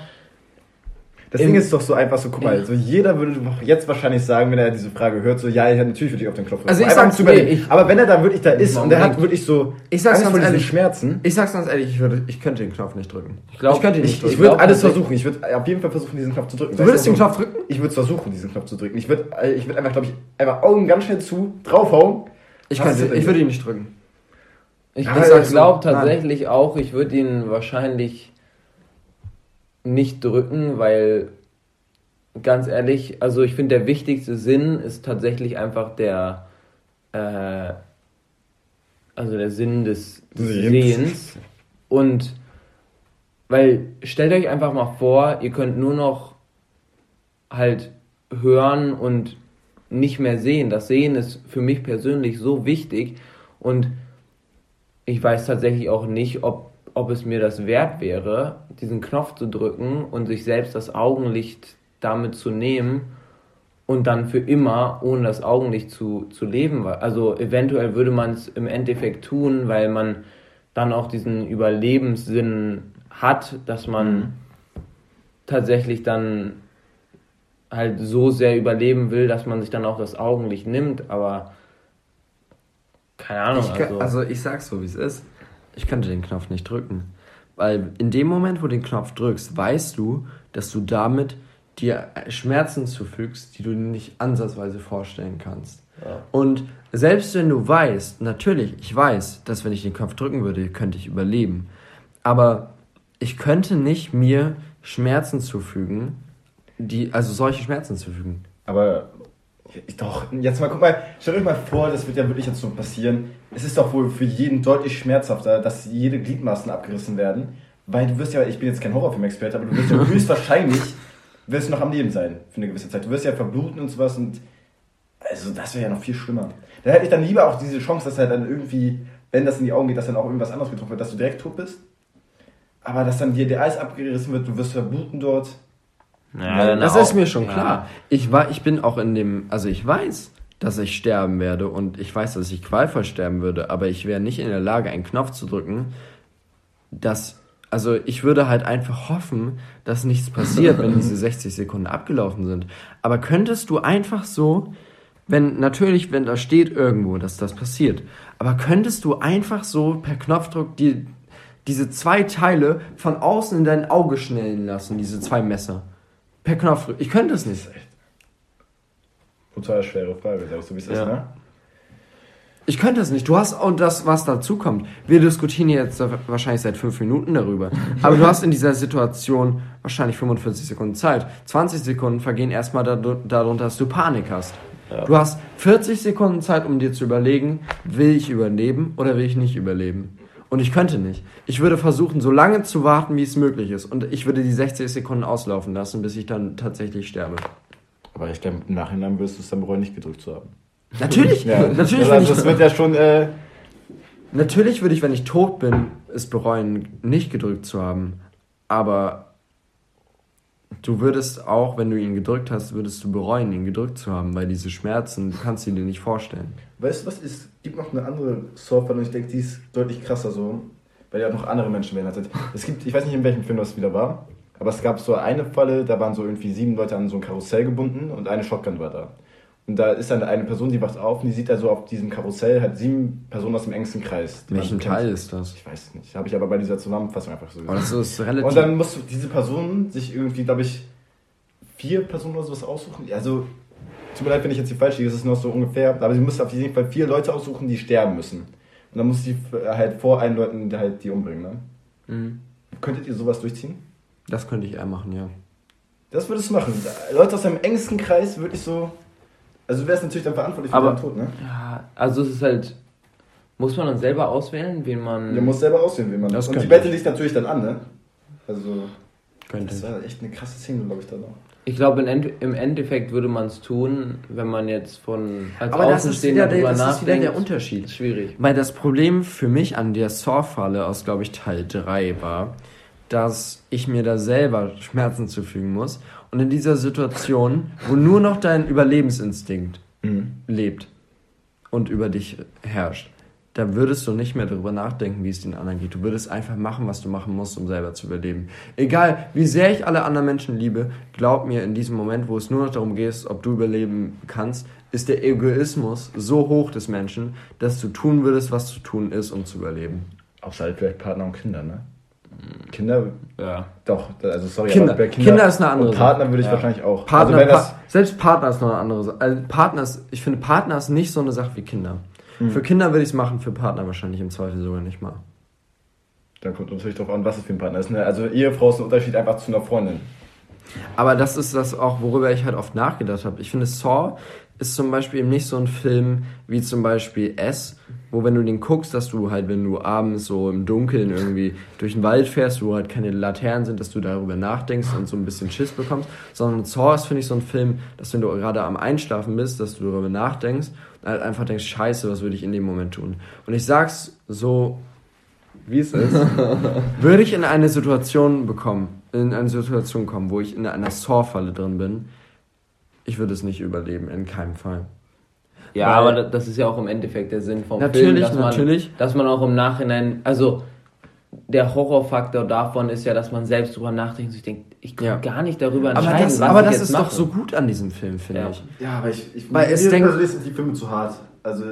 Das Ding ist doch so einfach so, guck mal, so jeder würde doch jetzt wahrscheinlich sagen, wenn er diese Frage hört, so ja, ja natürlich würde ich auf den Knopf drücken. Also ich Einfach sag's zu überlegen. nee, ich- Aber wenn er da wirklich da ist und der hat wirklich so Ich sag's Angst ganz vor diesen ehrlich. Schmerzen, Ich sag's ganz ehrlich, ich, würde, ich könnte den Knopf nicht drücken. Ich glaub, könnte ihn ich, nicht ich drücken. würde alles ich- versuchen. Ich würde auf jeden Fall versuchen, diesen Knopf zu drücken. du würdest den Knopf drücken? Ich würde versuchen, diesen Knopf zu drücken. Ich würde ich würd einfach, glaube ich, einfach Augen ganz schnell zu, draufhauen. Ich, könnte, ich würde ihn nicht drücken. ich, Ja, ich glaube tatsächlich auch, ich würde ihn wahrscheinlich nicht drücken, weil ganz ehrlich, also ich finde, der wichtigste Sinn ist tatsächlich einfach der, äh, also der Sinn des Sehens. Sehens. Und weil, stellt euch einfach mal vor, ihr könnt nur noch halt hören und nicht mehr sehen. Das Sehen ist für mich persönlich so wichtig und ich weiß tatsächlich auch nicht, ob, ob es mir das wert wäre, diesen Knopf zu drücken und sich selbst das Augenlicht damit zu nehmen und dann für immer ohne das Augenlicht zu, zu leben. Also eventuell würde man es im Endeffekt tun, weil man dann auch diesen Überlebenssinn hat, dass man tatsächlich dann halt so sehr überleben will, dass man sich dann auch das Augenlicht nimmt, aber keine Ahnung. Ich, also, also ich sag's so, wie es ist. Ich könnte den Knopf nicht drücken. Weil in dem Moment, wo du den Knopf drückst, weißt du, dass du damit dir Schmerzen zufügst, die du nicht ansatzweise vorstellen kannst. Und selbst wenn du weißt, natürlich, ich weiß, dass wenn ich den Knopf drücken würde, könnte ich überleben. Aber ich könnte nicht mir Schmerzen zufügen, die, also solche Schmerzen zufügen. Aber ich- doch, jetzt mal, guck mal, stellt euch mal vor, das wird ja wirklich jetzt so passieren. Es ist doch wohl für jeden deutlich schmerzhafter, dass jede Gliedmaßen abgerissen werden. Weil du wirst ja, ich bin jetzt kein Horrorfilm-Experte, aber du wirst ja [LAUGHS] höchstwahrscheinlich, wirst du noch am Leben sein für eine gewisse Zeit. Du wirst ja verbluten und sowas und also das wäre ja noch viel schlimmer. Da hätte ich dann lieber auch diese Chance, dass halt dann irgendwie, wenn das in die Augen geht, dass dann auch irgendwas anderes getroffen wird, dass du direkt tot bist. Aber dass dann dir der Eis abgerissen wird, du wirst verbluten dort. ja, das auch- ist mir schon ja. klar. Ich war, ich bin auch in dem, also ich weiß, dass ich sterben werde und ich weiß, dass ich qualvoll sterben würde, aber ich wäre nicht in der Lage, einen Knopf zu drücken, dass, also ich würde halt einfach hoffen, dass nichts passiert, wenn diese [LAUGHS] 60 Sekunden abgelaufen sind. Aber könntest du einfach so, wenn, natürlich, wenn da steht irgendwo, dass das passiert, aber könntest du einfach so per Knopfdruck die, diese zwei Teile von außen in dein Auge schnellen lassen, diese zwei Messer? Per Knopfdruck. Ich könnte es nicht. Total schwere Frage, sagst du, wie es Ja. ist, ne? Ich könnte es nicht. Du hast auch das, was dazu kommt. Wir diskutieren jetzt wahrscheinlich seit fünf Minuten darüber. [LAUGHS] Aber du hast in dieser Situation wahrscheinlich 45 Sekunden Zeit. 20 Sekunden vergehen erstmal darunter, dass du Panik hast. Du hast 40 Sekunden Zeit, um dir zu überlegen, will ich überleben oder will ich nicht überleben? Und ich könnte nicht. Ich würde versuchen, so lange zu warten, wie es möglich ist. Und ich würde die 60 Sekunden auslaufen lassen, bis ich dann tatsächlich sterbe. Aber ich glaube, im Nachhinein wirst du es dann bereuen, nicht gedrückt zu haben. Natürlich, [LAUGHS] natürlich, also, würde ich, das wird ja schon. Äh, Natürlich würde ich, wenn ich tot bin, es bereuen, nicht gedrückt zu haben. Aber du würdest auch, wenn du ihn gedrückt hast, würdest du bereuen, ihn gedrückt zu haben, weil diese Schmerzen, du kannst sie dir nicht vorstellen. weißt du was? Es gibt noch eine andere Surfer und ich denke, die ist deutlich krasser so. Weil ja auch noch andere Menschen beinhaltet. Es gibt, ich weiß nicht, in welchem Film das wieder war, aber es gab so eine Falle, da waren so irgendwie sieben Leute an so ein Karussell gebunden und eine Shotgun war da. Und da ist dann eine Person, die wacht auf und die sieht da so auf diesem Karussell halt sieben Personen aus dem engsten Kreis. Welchen so kennt. Teil ist das? Ich weiß es nicht. Habe ich aber bei dieser Zusammenfassung einfach so Aber das ist relativ. Und dann musst du diese Person sich irgendwie, glaube ich, vier Personen oder sowas aussuchen. Also, tut mir leid, wenn ich jetzt hier falsch liege, das ist noch so ungefähr. Aber sie musste auf jeden Fall vier Leute aussuchen, die sterben müssen. Und dann muss sie halt vor allen Leuten halt die umbringen, ne? Mhm. Könntet ihr sowas durchziehen? Das könnte ich eher machen, ja. Das würdest du machen. Leute aus deinem engsten Kreis wirklich so. Also, du wärst natürlich dann verantwortlich für Aber- deinen Tod, ne? Ja, also es ist halt. Muss man dann selber auswählen, wen man. Der muss selber aussehen, wie man. Das Und die betteln dich natürlich dann an, ne? Also, Könnte das ich. war echt eine krasse Szene, glaube ich, da noch. Ich glaube, im End- im Endeffekt würde man es tun, wenn man jetzt von als Aber das ist Außenstehender wieder der, das ist wieder der. Unterschied. Schwierig. Weil das Problem für mich an der Saw-Falle aus, glaube ich, Teil 3 war, dass ich mir da selber Schmerzen zufügen muss. Und in dieser Situation, wo nur noch dein Überlebensinstinkt Mhm. lebt und über dich herrscht, da würdest du nicht mehr darüber nachdenken, wie es den anderen geht. Du würdest einfach machen, was du machen musst, um selber zu überleben. Egal, wie sehr ich alle anderen Menschen liebe, glaub mir, in diesem Moment, wo es nur noch darum geht, ob du überleben kannst, ist der Egoismus so hoch des Menschen, dass du tun würdest, was zu tun ist, um zu überleben. Außer halt vielleicht Partner und Kinder, ne? Kinder, Ja. doch, also sorry, Kinder. bei Kinder ist eine andere Und Partner Sache. würde ich Ja. wahrscheinlich auch. Partner, also wenn das, Pa- selbst Partner ist noch eine andere Sache. Also Partner ist, ich finde, Partner ist nicht so eine Sache wie Kinder. Für Kinder würde ich es machen, für Partner wahrscheinlich im Zweifel sogar nicht mal. dann kommt natürlich drauf an, was es für ein Partner ist. Ne? Also Ehefrau ist ein Unterschied einfach zu einer Freundin. Aber das ist das auch, worüber ich halt oft nachgedacht habe. Ich finde, Saw ist zum Beispiel eben nicht so ein Film wie zum Beispiel S, wo wenn du den guckst, dass du halt, wenn du abends so im Dunkeln irgendwie durch den Wald fährst, wo halt keine Laternen sind, dass du darüber nachdenkst und so ein bisschen Schiss bekommst, sondern Saw ist, finde ich, so ein Film, dass wenn du gerade am Einschlafen bist, dass du darüber nachdenkst und halt einfach denkst, scheiße, was würde ich in dem Moment tun? Und ich sag's so, wie es ist, [LAUGHS] würde ich in eine Situation bekommen, in eine Situation kommen, wo ich in einer Saw-Falle drin bin, ich würde es nicht überleben, in keinem Fall. Ja, Weil- aber da- das ist ja auch im Endeffekt der Sinn vom Natürlich, Film, dass man, natürlich. dass man auch im Nachhinein, also der Horrorfaktor davon ist ja, dass man selbst drüber nachdenkt und sich denkt, ich kann Ja. gar nicht darüber Aber entscheiden, das, was aber ich das jetzt ist mache. doch so gut an diesem Film, finde Ja. ich. Ja, aber ich, ich Weil es denkt- persönlich sind die Filme zu hart. Also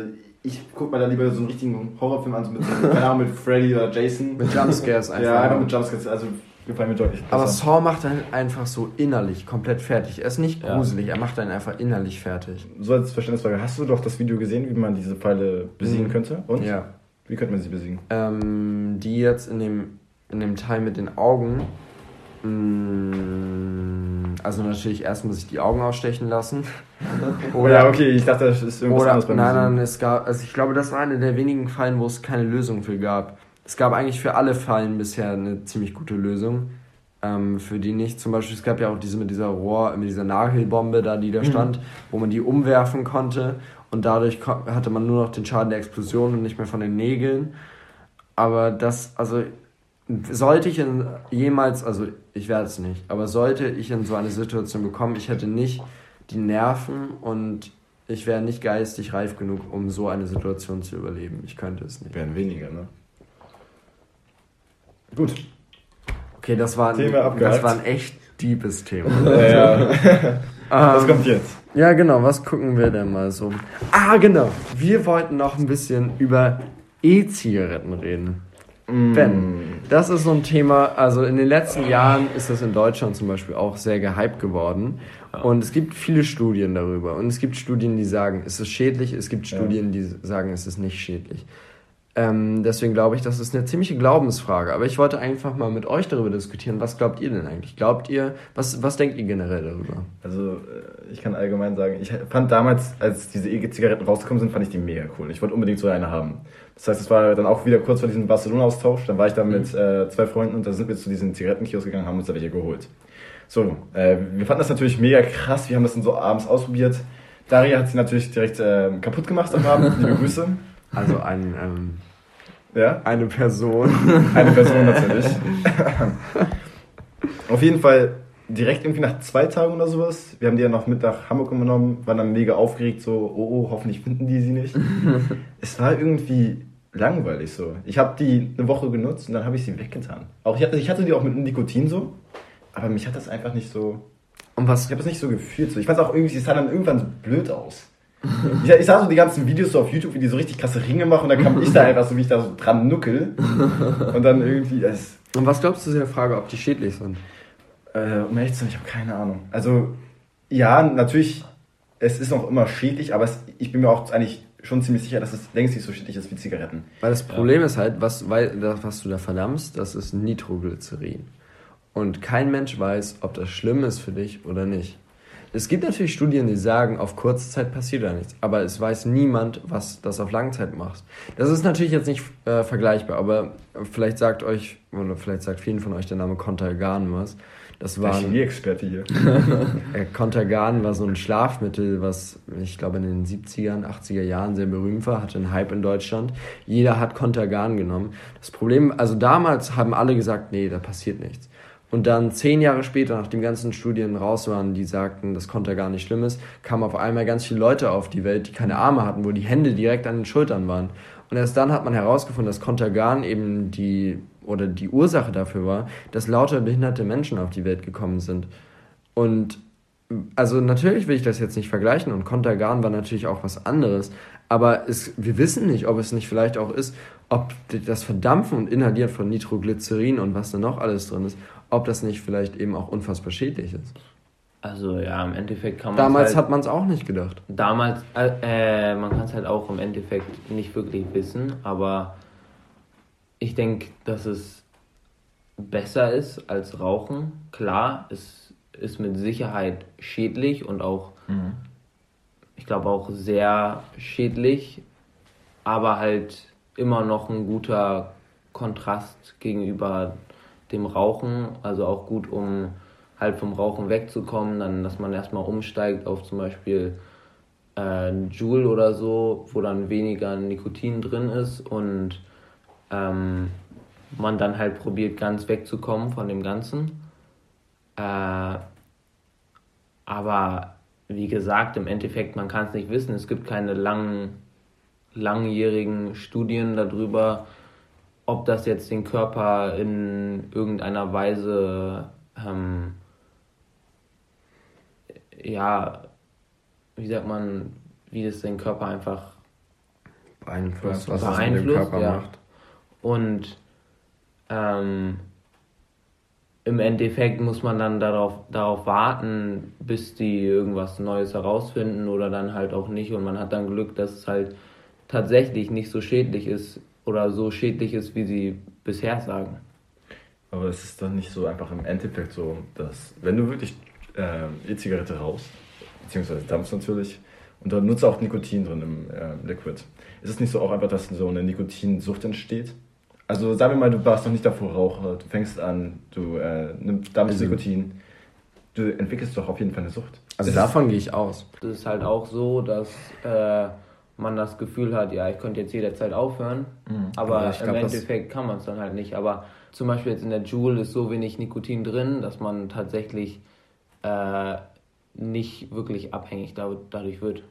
ich guck mir da lieber so einen richtigen Horrorfilm an, so mit, keine Ahnung, mit Freddy oder Jason. Mit Jumpscares einfach. Ja, einfach mit Jumpscares. Also gefallen mir deutlich besser. aber Saw macht einen einfach so innerlich komplett fertig. Er ist nicht Ja. gruselig, er macht einen einfach innerlich fertig. so als Verständnisfrage, hast du doch das Video gesehen, wie man diese Pfeile besiegen Mhm. könnte? Und? Ja. Wie könnte man sie besiegen? Ähm, die jetzt in dem, in dem Teil mit den Augen. mh, Also natürlich erst muss ich die Augen ausstechen lassen. [LAUGHS] Oder, ja, okay, ich dachte, das ist irgendwas Oder, anderes beim nein, nein, es gab, also ich glaube, das war eine der wenigen Fallen, wo es keine Lösung für gab. Es gab eigentlich für alle Fallen bisher eine ziemlich gute Lösung. Ähm, für die nicht. Zum Beispiel, es gab ja auch diese mit dieser Rohr, mit dieser Nagelbombe da, die da stand, wo man die umwerfen konnte und dadurch hatte man nur noch den Schaden der Explosion und nicht mehr von den Nägeln. Aber das, also sollte ich in, jemals, also ich werde es nicht, aber sollte ich in so eine Situation bekommen, ich hätte nicht die Nerven und ich wäre nicht geistig reif genug, um so eine Situation zu überleben. Ich könnte es nicht. Wären weniger, ne? Gut. Okay, das war, ein, das war ein echt deepes Thema. [LAUGHS] Ja, was Ähm, kommt jetzt? Ja, genau, was gucken wir denn mal so? Ah, genau, wir wollten noch ein bisschen über E-Zigaretten reden. Ben, das ist so ein Thema, also in den letzten Jahren ist das in Deutschland zum Beispiel auch sehr gehypt geworden. Und es gibt viele Studien darüber. Und es gibt Studien, die sagen, es ist schädlich, es gibt. Studien, die sagen, es ist nicht schädlich. Ähm, deswegen glaube ich, das ist eine ziemliche Glaubensfrage. Aber ich wollte einfach mal mit euch darüber diskutieren. Was glaubt ihr denn eigentlich? Glaubt ihr, was, was denkt ihr generell darüber? Also, äh, ich kann allgemein sagen, ich fand damals, als diese E-Zigaretten rausgekommen sind, fand ich die mega cool. Ich wollte unbedingt so eine haben. Das heißt, es war dann auch wieder kurz vor diesem Barcelona-Austausch. Dann war ich da mit äh, zwei Freunden und da sind wir zu diesen Zigarettenkiosk gegangen, haben uns da welche geholt. So, äh, wir fanden das natürlich mega krass. Wir haben das dann so abends ausprobiert. Daria hat sie natürlich direkt äh, kaputt gemacht am Abend. Liebe Grüße. Also ein, ähm, Ja, eine Person. eine Person natürlich. [LAUGHS] Auf jeden Fall direkt irgendwie nach zwei Tagen oder sowas. Wir haben die ja noch mit nach Hamburg genommen, waren dann mega aufgeregt, so, oh, oh, hoffentlich finden die sie nicht. [LAUGHS] es war irgendwie langweilig so. Ich habe die eine Woche genutzt und dann habe ich sie weggetan. Auch ich hatte, ich hatte die auch mit Nikotin so, aber mich hat das einfach nicht so. Und was, Ich habe es nicht so gefühlt. So. Ich fand es auch irgendwie, es sah dann irgendwann so blöd aus. Ich, ich sah so die ganzen Videos so auf YouTube, wie die so richtig krasse Ringe machen und dann kam ich da einfach so, wie ich da so dran nuckel. Und dann irgendwie, es, und was glaubst du zu der Frage, ob die schädlich sind? äh, um ehrlich zu sein, ich habe keine Ahnung. Also, ja, natürlich, es ist noch immer schädlich, aber es, ich bin mir auch eigentlich schon ziemlich sicher, dass es längst nicht so schädlich ist wie Zigaretten. Weil das Problem ist halt, was, weil, das, was du da verdammst, das ist Nitroglycerin. Und kein Mensch weiß, ob das schlimm ist für dich oder nicht. Es gibt natürlich Studien, die sagen, auf kurze Zeit passiert da nichts. Aber es weiß niemand, was das auf Langzeit macht. Das ist natürlich jetzt nicht äh, vergleichbar, aber vielleicht sagt euch, oder vielleicht sagt vielen von euch der Name Contergan was. Das war Chemie-Experte hier. [LAUGHS] Äh, Contergan war so ein Schlafmittel, was ich glaube in den 70ern, 80er Jahren sehr berühmt war, hatte einen Hype in Deutschland. Jeder hat Contergan genommen. Das Problem, also damals haben alle gesagt, nee, da passiert nichts. Und dann zehn Jahre später, nachdem ganzen Studien raus waren, die sagten, das Contergan nicht schlimm ist, kamen auf einmal ganz viele Leute auf die Welt, die keine Arme hatten, wo die Hände direkt an den Schultern waren. Und erst dann hat man herausgefunden, dass Contergan eben die oder die Ursache dafür war, dass lauter behinderte Menschen auf die Welt gekommen sind. Und also natürlich will ich das jetzt nicht vergleichen und Contergan war natürlich auch was anderes, aber es, wir wissen nicht, ob es nicht vielleicht auch ist, ob das Verdampfen und Inhalieren von Nitroglycerin und was da noch alles drin ist, ob das nicht vielleicht eben auch unfassbar schädlich ist. Also ja, im Endeffekt kann man Damals halt, hat man es auch nicht gedacht. damals äh, äh, man kann es halt auch im Endeffekt nicht wirklich wissen, aber ich denke, dass es besser ist als Rauchen. Klar, es ist mit Sicherheit schädlich und auch, ich glaube auch sehr schädlich, aber halt immer noch ein guter Kontrast gegenüber dem Rauchen, also auch gut, um halt vom Rauchen wegzukommen, dann, dass man erstmal umsteigt auf zum Beispiel äh, Joule oder so, wo dann weniger Nikotin drin ist und ähm, man dann halt probiert, ganz wegzukommen von dem Ganzen. Äh, aber wie gesagt, im Endeffekt, man kann es nicht wissen. Es gibt keine langen, langjährigen Studien darüber, ob das jetzt den Körper in irgendeiner Weise, ähm, ja, wie sagt man, wie das den Körper einfach Beeinflusst, was es beeinflusst, Körper ja. macht. Und ähm, im Endeffekt muss man dann darauf, darauf warten, bis die irgendwas Neues herausfinden oder dann halt auch nicht. Und man hat dann Glück, dass es halt tatsächlich nicht so schädlich ist oder so schädlich ist, wie sie bisher sagen. Aber es ist dann nicht so einfach im Endeffekt so, dass wenn du wirklich äh, E-Zigarette rauchst, beziehungsweise dampfst natürlich, und da nutzt auch Nikotin drin im äh, Liquid, ist es nicht so auch einfach, dass so eine Nikotinsucht entsteht? Also sagen wir mal, du warst noch nicht davor Raucher, du fängst an, du äh, nimmst dampfst Also- Nikotin, du entwickelst doch auf jeden Fall eine Sucht. Also Es davon gehe ich aus. Es ist halt auch so, dass äh, man das Gefühl hat, ja, ich könnte jetzt jederzeit aufhören, aber, aber ich im glaub, Endeffekt kann man es dann halt nicht. Aber zum Beispiel jetzt in der Joule ist so wenig Nikotin drin, dass man tatsächlich äh, nicht wirklich abhängig da, dadurch wird.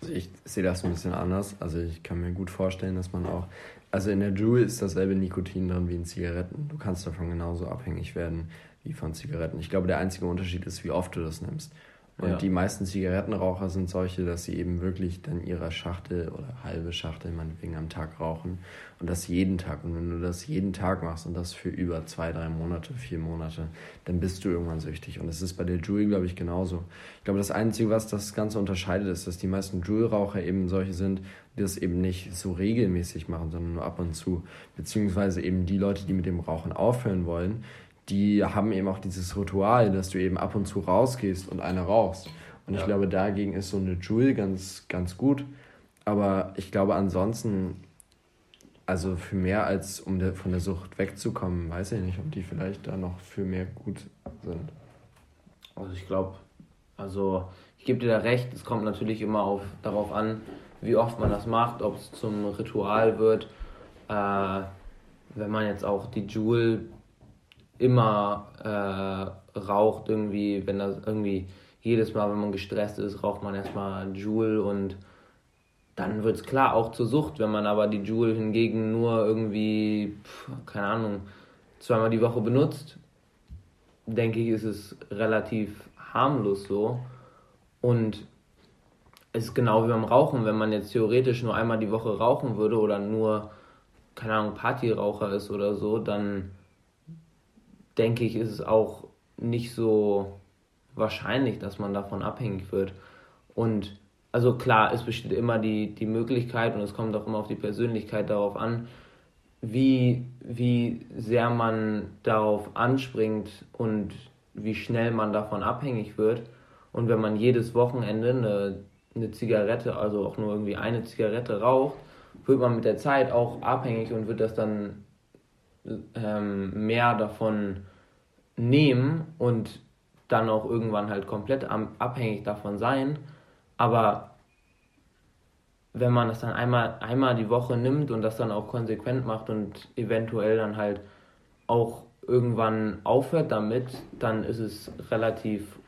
Also ich sehe das ein bisschen anders. Also ich kann mir gut vorstellen, dass man auch. Also in der Juul ist dasselbe Nikotin drin wie in Zigaretten. Du kannst davon genauso abhängig werden wie von Zigaretten. Ich glaube, der einzige Unterschied ist, wie oft du das nimmst. Und Ja. die meisten Zigarettenraucher sind solche, dass sie eben wirklich dann ihre Schachtel oder halbe Schachtel meinetwegen am Tag rauchen. Und das jeden Tag. Und wenn du das jeden Tag machst und das für über zwei, drei Monate, vier Monate, dann bist du irgendwann süchtig. Und das ist bei der Juul, glaube ich, genauso. Ich glaube, das Einzige, was das Ganze unterscheidet, ist, dass die meisten Juul-Raucher eben solche sind, die das eben nicht so regelmäßig machen, sondern nur ab und zu. Beziehungsweise eben die Leute, die mit dem Rauchen aufhören wollen, die haben eben auch dieses Ritual, dass du eben ab und zu rausgehst und eine rauchst. Und ich Ja. glaube, dagegen ist so eine Joule ganz, ganz gut. Aber ich glaube, ansonsten, also für mehr als um der, von der Sucht wegzukommen, weiß ich nicht, ob die vielleicht da noch für mehr gut sind. Also ich glaube, also ich gebe dir da recht, es kommt natürlich immer auf, darauf an, wie oft man das macht, ob es zum Ritual wird. Äh, wenn man jetzt auch die Joule immer äh, raucht, irgendwie, wenn das irgendwie jedes Mal, wenn man gestresst ist, raucht man erstmal Joule und dann wird es klar auch zur Sucht. Wenn man aber die Joule hingegen nur irgendwie, pf, keine Ahnung, zweimal die Woche benutzt, denke ich, ist es relativ harmlos so. Und es ist genau wie beim Rauchen, wenn man jetzt theoretisch nur einmal die Woche rauchen würde oder nur, keine Ahnung, Partyraucher ist oder so, dann denke ich, ist es auch nicht so wahrscheinlich, dass man davon abhängig wird. Und also klar, es besteht immer die, die Möglichkeit und es kommt auch immer auf die Persönlichkeit darauf an, wie, wie sehr man darauf anspringt und wie schnell man davon abhängig wird. Und wenn man jedes Wochenende eine, eine Zigarette, also auch nur irgendwie eine Zigarette raucht, wird man mit der Zeit auch abhängig und wird das dann ähm, mehr davon nehmen und dann auch irgendwann halt komplett abhängig davon sein. Aber wenn man das dann einmal, einmal die Woche nimmt und das dann auch konsequent macht und eventuell dann halt auch irgendwann aufhört damit, dann ist es relativ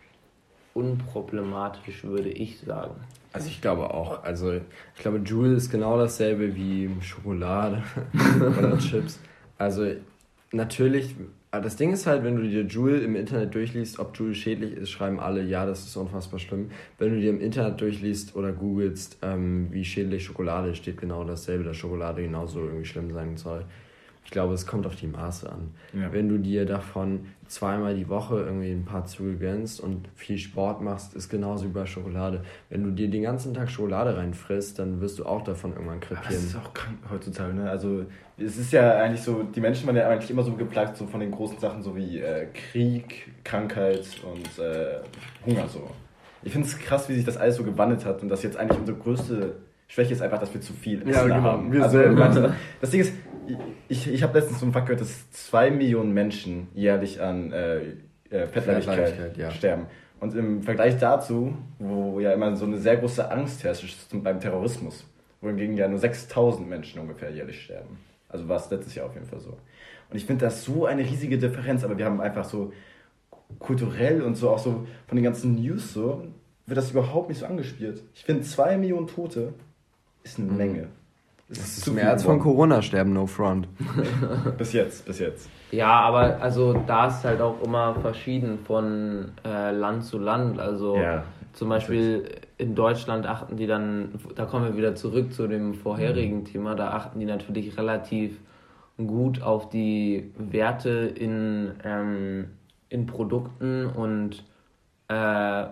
unproblematisch, würde ich sagen. Also ich glaube auch. Also ich glaube, Joule ist genau dasselbe wie Schokolade [LAUGHS] oder Chips. Also natürlich, das Ding ist halt, wenn du dir Joule im Internet durchliest, ob Joule schädlich ist, schreiben alle, ja, das ist unfassbar schlimm. Wenn du dir im Internet durchliest oder googelst, ähm, wie schädlich Schokolade ist, steht genau dasselbe, dass Schokolade genauso irgendwie schlimm sein soll. Ich glaube, es kommt auf die Maße an. Ja. Wenn du dir davon zweimal die Woche irgendwie ein paar Züge gönnst und viel Sport machst, ist genauso wie bei Schokolade. Wenn du dir den ganzen Tag Schokolade reinfrisst, dann wirst du auch davon irgendwann krepieren. das ist auch krank heutzutage, ne? Also es ist ja eigentlich so, die Menschen waren ja eigentlich immer so geplagt so von den großen Sachen, so wie äh, Krieg, Krankheit und äh, Hunger so. Ich finde es krass, wie sich das alles so gewandelt hat und dass jetzt eigentlich unsere größte Schwäche ist einfach, dass wir zu viel Essen ja, genau. haben. Wir also, das Ding ist, ich, ich habe letztens einen Fakt gehört, dass zwei Millionen Menschen jährlich an äh, äh, Fettleibigkeit ja. sterben. Und im Vergleich dazu, wo ja immer so eine sehr große Angst herrscht, ist beim Terrorismus, wohingegen ja nur 6000 Menschen ungefähr jährlich sterben. Also war es letztes Jahr auf jeden Fall so. Und ich finde das so eine riesige Differenz, aber wir haben einfach so kulturell und so auch so von den ganzen News so, wird das überhaupt nicht so angespielt. Ich finde, zwei Millionen Tote ist eine. Menge. Das, das ist, ist mehr als von Corona sterben, no front. [LAUGHS] bis jetzt, bis jetzt. Ja, aber also da ist halt auch immer verschieden von äh, Land zu Land. Also ja, zum Beispiel in Deutschland achten die dann, da kommen wir wieder zurück zu dem vorherigen mhm. Thema, da achten die natürlich relativ gut auf die Werte in, ähm, in Produkten und äh,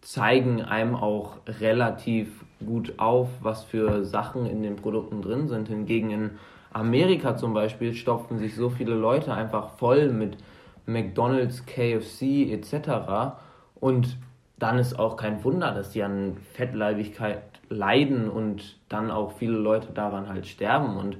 zeigen einem auch relativ gut auf, was für Sachen in den Produkten drin sind. Hingegen in Amerika zum Beispiel stopfen sich so viele Leute einfach voll mit McDonald's, KFC etc. Und dann ist auch kein Wunder, dass die an Fettleibigkeit leiden und dann auch viele Leute daran halt sterben. Und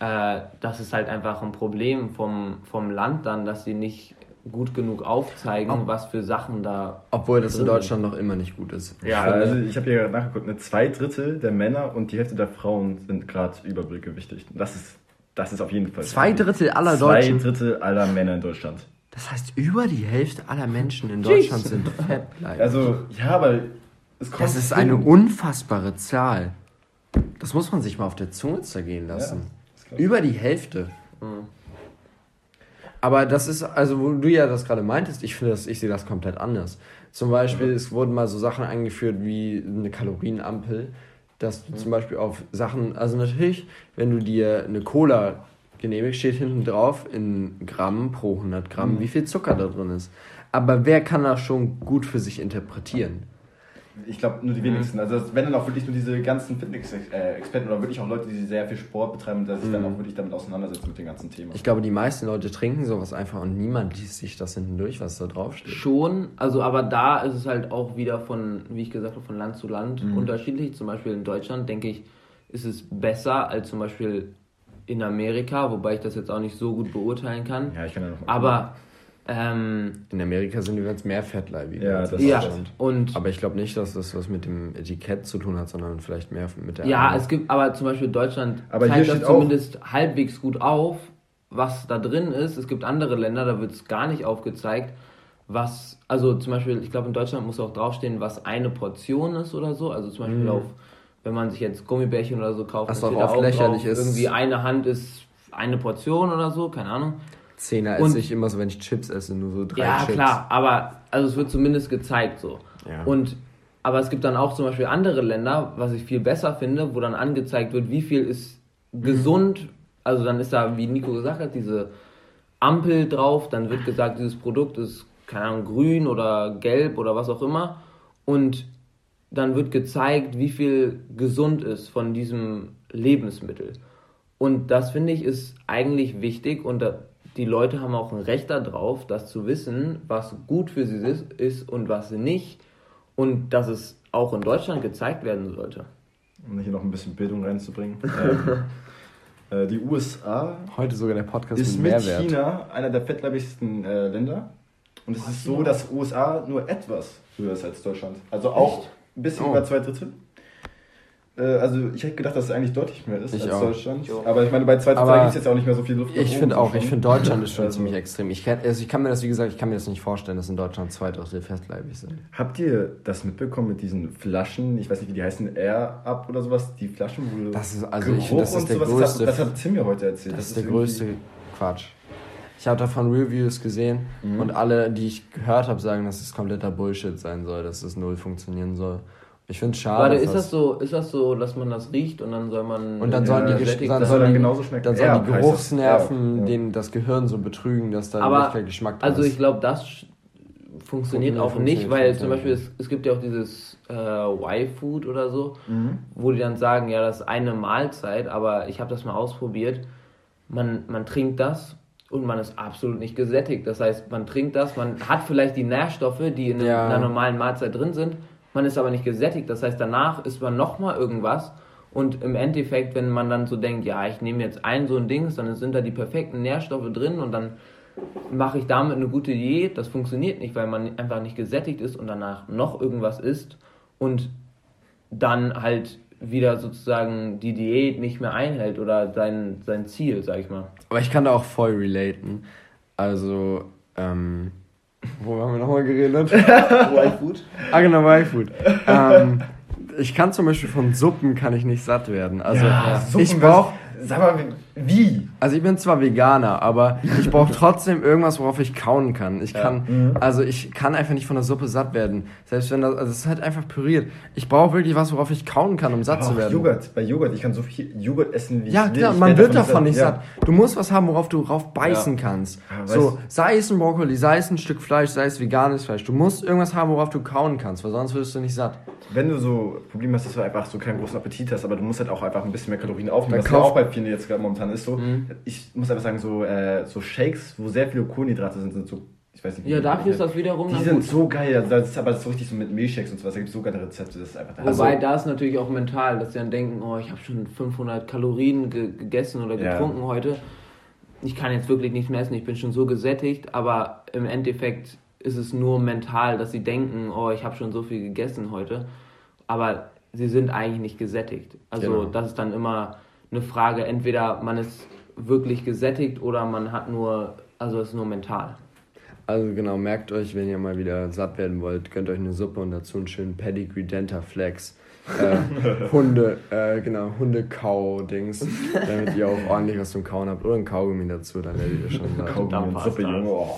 äh, das ist halt einfach ein Problem vom, vom Land dann, dass sie nicht gut genug aufzeigen, Ob, was für Sachen da. Obwohl das in Deutschland noch immer nicht gut ist. Ja, also ich habe hier nachgeguckt, eine zwei Drittel der Männer und die Hälfte der Frauen sind gerade übergewichtig. Das ist, das ist auf jeden Fall. Zwei Drittel aller zwei Deutschen. Zwei Drittel aller Männer in Deutschland. Das heißt, über die Hälfte aller Menschen in Deutschland Jesus. sind fettleibig. Also, ja, aber es kommt. Das ist eine unfassbare Zahl. Das muss man sich mal auf der Zunge zergehen lassen. Ja, über die Hälfte. Mhm. Aber das ist, also wo du ja das gerade meintest, ich finde das, ich sehe das komplett anders. Zum Beispiel, mhm. es wurden mal so Sachen eingeführt wie eine Kalorienampel, dass du mhm. zum Beispiel auf Sachen, also natürlich, wenn du dir eine Cola genehmigst, steht hinten drauf in Gramm pro 100 Gramm, mhm. wie viel Zucker da drin ist. Aber wer kann das schon gut für sich interpretieren? Ich glaube nur die wenigsten. Also wenn dann auch wirklich nur diese ganzen Fitness-Experten oder wirklich auch Leute, die sehr viel Sport betreiben und sich mhm. dann auch wirklich damit auseinandersetzen mit den ganzen Themen. Ich glaube, die meisten Leute trinken sowas einfach und niemand liest sich das hinten durch, was da draufsteht. Schon, also aber da ist es halt auch wieder von, wie ich gesagt habe, von Land zu Land mhm. unterschiedlich. Zum Beispiel in Deutschland, denke ich, ist es besser als zum Beispiel in Amerika, wobei ich das jetzt auch nicht so gut beurteilen kann. Ja, ich kann ja noch mal Aber ähm, in Amerika sind übrigens mehr fettleibig. Ja, das ja. Und aber ich glaube nicht, dass das was mit dem Etikett zu tun hat, sondern vielleicht mehr mit der. Ja, Art. es gibt, aber zum Beispiel Deutschland aber zeigt das zumindest halbwegs gut auf, was da drin ist. Es gibt andere Länder, da wird es gar nicht aufgezeigt, was, also zum Beispiel, ich glaube in Deutschland muss auch draufstehen, was eine Portion ist oder so. Also zum Beispiel mhm. auf, wenn man sich jetzt Gummibärchen oder so kauft, was auch, auch lächerlich drauf, ist. Irgendwie eine Hand ist eine Portion oder so, keine Ahnung. Zehner esse ich immer so, wenn ich Chips esse, nur so drei ja, Chips. Ja, klar, aber also es wird zumindest gezeigt so. Ja. Und aber es gibt dann auch zum Beispiel andere Länder, was ich viel besser finde, wo dann angezeigt wird, wie viel ist gesund. Also dann ist da, wie Nico gesagt hat, diese Ampel drauf, dann wird gesagt, dieses Produkt ist, keine Ahnung, grün oder gelb oder was auch immer. Und dann wird gezeigt, wie viel gesund ist von diesem Lebensmittel. Und das finde ich ist eigentlich wichtig und da, die Leute haben auch ein Recht darauf, das zu wissen, was gut für sie ist, ist und was nicht. Und dass es auch in Deutschland gezeigt werden sollte. Um hier noch ein bisschen Bildung reinzubringen. [LAUGHS] ähm, Äh, die USA Heute sogar der Podcast ist mit Mehrwert. China einer der fettleibigsten äh, Länder. Und es ist so, dass USA nur etwas höher ist als Deutschland. Also auch ein bisschen Oh. über zwei Drittel. Äh, also ich hätte gedacht, dass es eigentlich deutlich mehr ist Ich als auch. Deutschland. Ich auch. Aber ich meine, bei zwei Drittel Aber gibt es jetzt auch nicht mehr so viel Luft. Ich finde zu auch, ich finde Deutschland ist schon Also- ziemlich extrem. Ich kann, also ich kann mir das, wie gesagt, ich kann mir das nicht vorstellen, dass in Deutschland zwei Drittel festleibig sind. Habt ihr das mitbekommen mit diesen Flaschen? Ich weiß nicht, wie die heißen, Air Up oder sowas? Die Flaschen, wo du Das ist, also Geruch ich finde, das ist der sowas, größte, Das hat, das hat Tim mir heute erzählt. das ist der größte Quatsch. Ich habe davon Reviews gesehen Mhm. und alle, die ich gehört habe, sagen, dass es kompletter Bullshit sein soll, dass es null funktionieren soll. Ich finde es schade. Warte, ist das so, ist das so, dass man das riecht und dann soll man. Und dann sollen die, Ja, Gesch- dann soll sollen dann die, genauso schmecken. dann sollen die heißt das. Geruchsnerven ja. den, das Gehirn so betrügen, dass da Aber, nicht der Geschmack drin Also ist. ich glaube, das funktioniert auch funktioniert nicht, weil zum ja. Beispiel es, es gibt ja auch dieses äh, Y-Food oder so, Mhm. wo die dann sagen, ja, das ist eine Mahlzeit, aber ich habe das mal ausprobiert. Man, man trinkt das und man ist absolut nicht gesättigt. Das heißt, man trinkt das, man hat vielleicht die Nährstoffe, die in Ja. einer normalen Mahlzeit drin sind, man ist aber nicht gesättigt. Das heißt, danach isst man nochmal irgendwas und im Endeffekt, wenn man dann so denkt, ja, ich nehme jetzt ein so ein Dings, dann sind da die perfekten Nährstoffe drin und dann mache ich damit eine gute Diät. Das funktioniert nicht, weil man einfach nicht gesättigt ist und danach noch irgendwas isst und dann halt wieder sozusagen die Diät nicht mehr einhält oder sein, sein Ziel, sag ich mal. Aber ich kann da auch voll relaten. Also, ähm, wo haben wir nochmal geredet? [LAUGHS] Y-Food? ah, genau, Y-Food. ähm, ich kann zum Beispiel von Suppen kann ich nicht satt werden. Also, Ja, Suppen, ich brauche Sag mal, wie? Also ich bin zwar Veganer, aber ich brauche [LAUGHS] trotzdem irgendwas, worauf ich kauen kann. Ich kann, Mhm. also ich kann einfach nicht von der Suppe satt werden. Selbst wenn das, also es ist halt einfach püriert. Ich brauche wirklich was, worauf ich kauen kann, um satt Aber zu werden. Joghurt. Bei Joghurt, ich kann so viel Joghurt essen, wie Ja, ich will. klar, Ich man wird davon nicht ja. satt. Du musst was haben, worauf du drauf beißen kannst. Ja, so, sei es ein Brokkoli, sei es ein Stück Fleisch, sei es veganes Fleisch. Du musst irgendwas haben, worauf du kauen kannst, weil sonst wirst du nicht satt. Wenn du so Probleme hast, dass du einfach so keinen großen Appetit hast, aber du musst halt auch einfach ein bisschen mehr Kalorien aufnehmen, Dann was ja kauf- auch bei vielen jetzt gerade momentan ist so. Mhm. Ich muss einfach sagen, so, äh, so Shakes, wo sehr viele Kohlenhydrate sind, sind so, ich weiß nicht wie Ja, dafür ist das wiederum Die sind gut. so geil, also das ist aber so richtig so mit Milchshakes und sowas, da gibt es so geile Rezepte, das ist einfach der Wobei Hammer. da ist natürlich auch mental, dass sie dann denken, oh, ich habe schon 500 Kalorien ge gegessen oder Ja. getrunken heute. Ich kann jetzt wirklich nichts mehr essen, ich bin schon so gesättigt, aber im Endeffekt ist es nur mental, dass sie denken, oh, ich habe schon so viel gegessen heute. Aber sie sind eigentlich nicht gesättigt. Also Genau. das ist dann immer eine Frage, entweder man ist wirklich gesättigt oder man hat nur, also es ist nur mental. Also genau, merkt euch, wenn ihr mal wieder satt werden wollt, gönnt euch eine Suppe und dazu einen schönen Pedigree Denta Flex. Äh, [LAUGHS] Hunde, äh, genau, Hunde-Kau-Dings, damit ihr auch ordentlich was zum Kauen habt. Oder ein Kaugummi dazu, dann werdet ihr schon. Kaugummi passt Suppe. Junge, [LAUGHS] oh.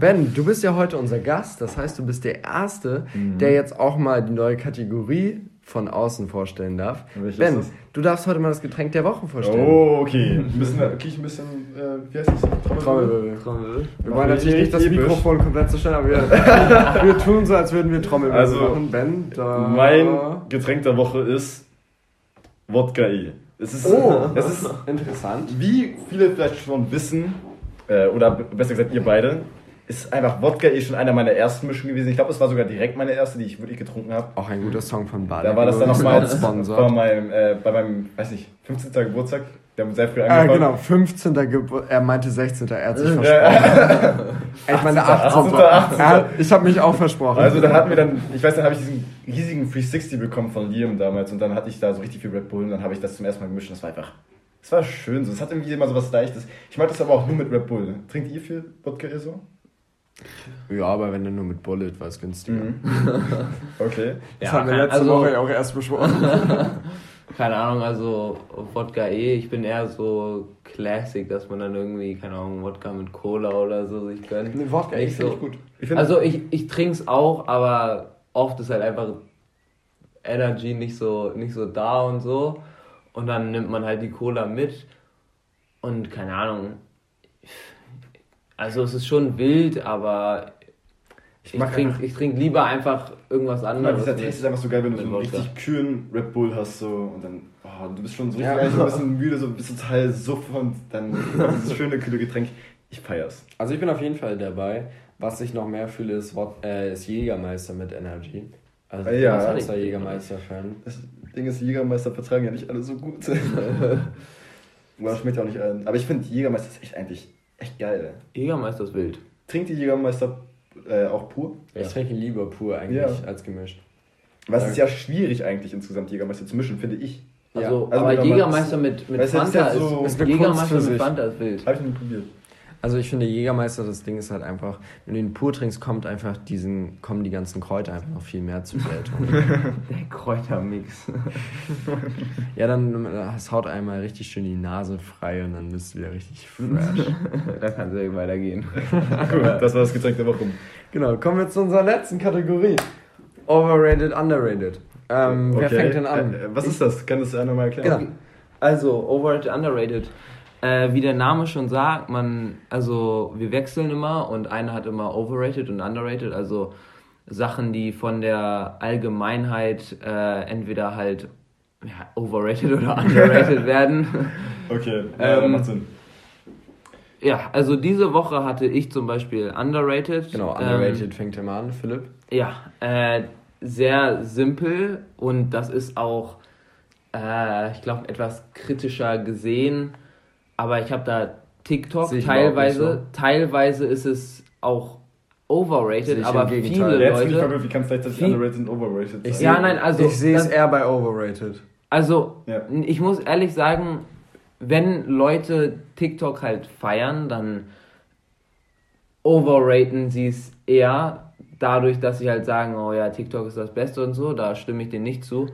Ben, du bist ja heute unser Gast, das heißt, du bist der Erste, der jetzt auch mal die neue Kategorie von außen vorstellen darf. Welches ben, ist das? du darfst heute mal das Getränk der Woche vorstellen. Oh, okay. Ein bisschen, wirklich ein bisschen, äh, wie heißt das? Trommelwirbel. Trommelwirbel. Wir wollen natürlich nicht das episch. Mikrofon komplett zerstören, aber wir, [LAUGHS] wir tun so, als würden wir Trommelwirbel Also, machen. Ben, da... Mein Getränk der Woche ist Wodka E. Es ist, Oh, es ist, interessant. wie viele vielleicht schon wissen, äh, oder besser gesagt ihr beide, ist einfach Wodka E schon einer meiner ersten Mischungen gewesen. Ich glaube, es war sogar direkt meine erste, die ich wirklich getrunken habe. Auch ein guter Song von Bade. Da war das dann noch mal bei meinem, äh, bei meinem, weiß nicht, 15. Geburtstag. Der haben sehr früh Ah, angefangen. genau, 15. Geburt. Er meinte 16. Er hat sich Ja. versprochen. [LAUGHS] ich meine 18. 18. 18. Er hat- Ich habe mich auch versprochen. Also da hatten wir dann, ich weiß, dann habe ich diesen riesigen 360 bekommen von Liam damals und dann hatte ich da so richtig viel Red Bull und dann habe ich das zum ersten Mal gemischt und das war einfach, es war schön so, es hat irgendwie immer so was Leichtes. Ich mag das aber auch nur mit Red Bull. Trinkt ihr viel Wodka eh so? Ja, aber wenn du nur mit Bullet war es günstiger. [LAUGHS] Okay. Das Ja, haben wir letzte also- Woche ja auch erst besprochen. [LAUGHS] Keine Ahnung, also Wodka eh, ich bin eher so Classic, dass man dann irgendwie, keine Ahnung, Wodka mit Cola oder so sich gönnt. Nee, Wodka finde so. ich gut. Ich Also ich, ich trink's auch, aber oft ist halt einfach Energy nicht so, nicht so da und so. Und dann nimmt man halt die Cola mit und keine Ahnung. Also es ist schon wild, aber ich, ich trink lieber einfach irgendwas anderes. dieser mit- Taste ist einfach so geil, wenn du so einen Wodka. richtig kühlen Red Bull hast so und dann, oh, du bist schon so richtig Ja. [LAUGHS] eigentlich ein bisschen müde, so bist total suff und dann dieses schöne kühle Getränk. Ich feier's. Also ich bin auf jeden Fall dabei. Was ich noch mehr fühle, ist, äh, ist Jägermeister mit Energy. Also ich Ja. bin ein großer Jägermeister-Fan. Das, Ding ist, Jägermeister vertragen ja nicht alle so gut. [LAUGHS] Oder schmeckt auch nicht allen. Aber ich finde, Jägermeister ist echt eigentlich echt geil. Jägermeister ist wild. Trinkt die Jägermeister äh, auch pur? Ich trinke lieber pur eigentlich Ja. als gemischt. Was ist ja schwierig eigentlich insgesamt Jägermeister zu mischen, finde ich. Also, Also aber Jägermeister mit, mit Weißt Fanta ja ist, so- ist Jägermeister mit. Fanta ist wild. Habe ich noch nie probiert. Also ich finde Jägermeister, das Ding ist halt einfach, wenn du ihn pur trinkst, kommt einfach diesen, kommen die ganzen Kräuter einfach noch viel mehr zur Geltung. [LAUGHS] Der Kräutermix. [LAUGHS] ja, dann das haut einmal richtig schön die Nase frei und dann bist du wieder richtig fresh. [LAUGHS] da kann es ja weitergehen. Gut, das war das Getränk der Woche. genau, kommen wir zu unserer letzten Kategorie. Overrated, underrated. Ähm, Wer Okay. fängt denn an? Äh, äh, was ist das? Kann das einer mal erklären? Genau. Also, overrated, underrated. Äh, wie der Name schon sagt, man, also wir wechseln immer und einer hat immer overrated und underrated, also Sachen, die von der Allgemeinheit äh, entweder halt ja, overrated oder [LAUGHS] underrated werden. Okay, [LAUGHS] ja, Ähm, macht Sinn. Ja, also diese Woche hatte ich zum Beispiel underrated. Genau, Ähm, underrated fängt immer an, Philipp. Ja, äh, sehr simpel und das ist auch, äh, ich glaube, etwas kritischer gesehen. Aber ich habe da TikTok, teilweise, so. teilweise ist es auch overrated, ich aber viele jetzt bin ich Leute. verwirrt, wie kann es gleichzeitig underrated und overrated Ich sein? Ja, nein, also. ich sehe es eher bei overrated. Also, Ja. ich muss ehrlich sagen, wenn Leute TikTok halt feiern, dann overraten sie es eher dadurch, dass sie halt sagen, oh ja, TikTok ist das Beste und so, da stimme ich denen nicht zu.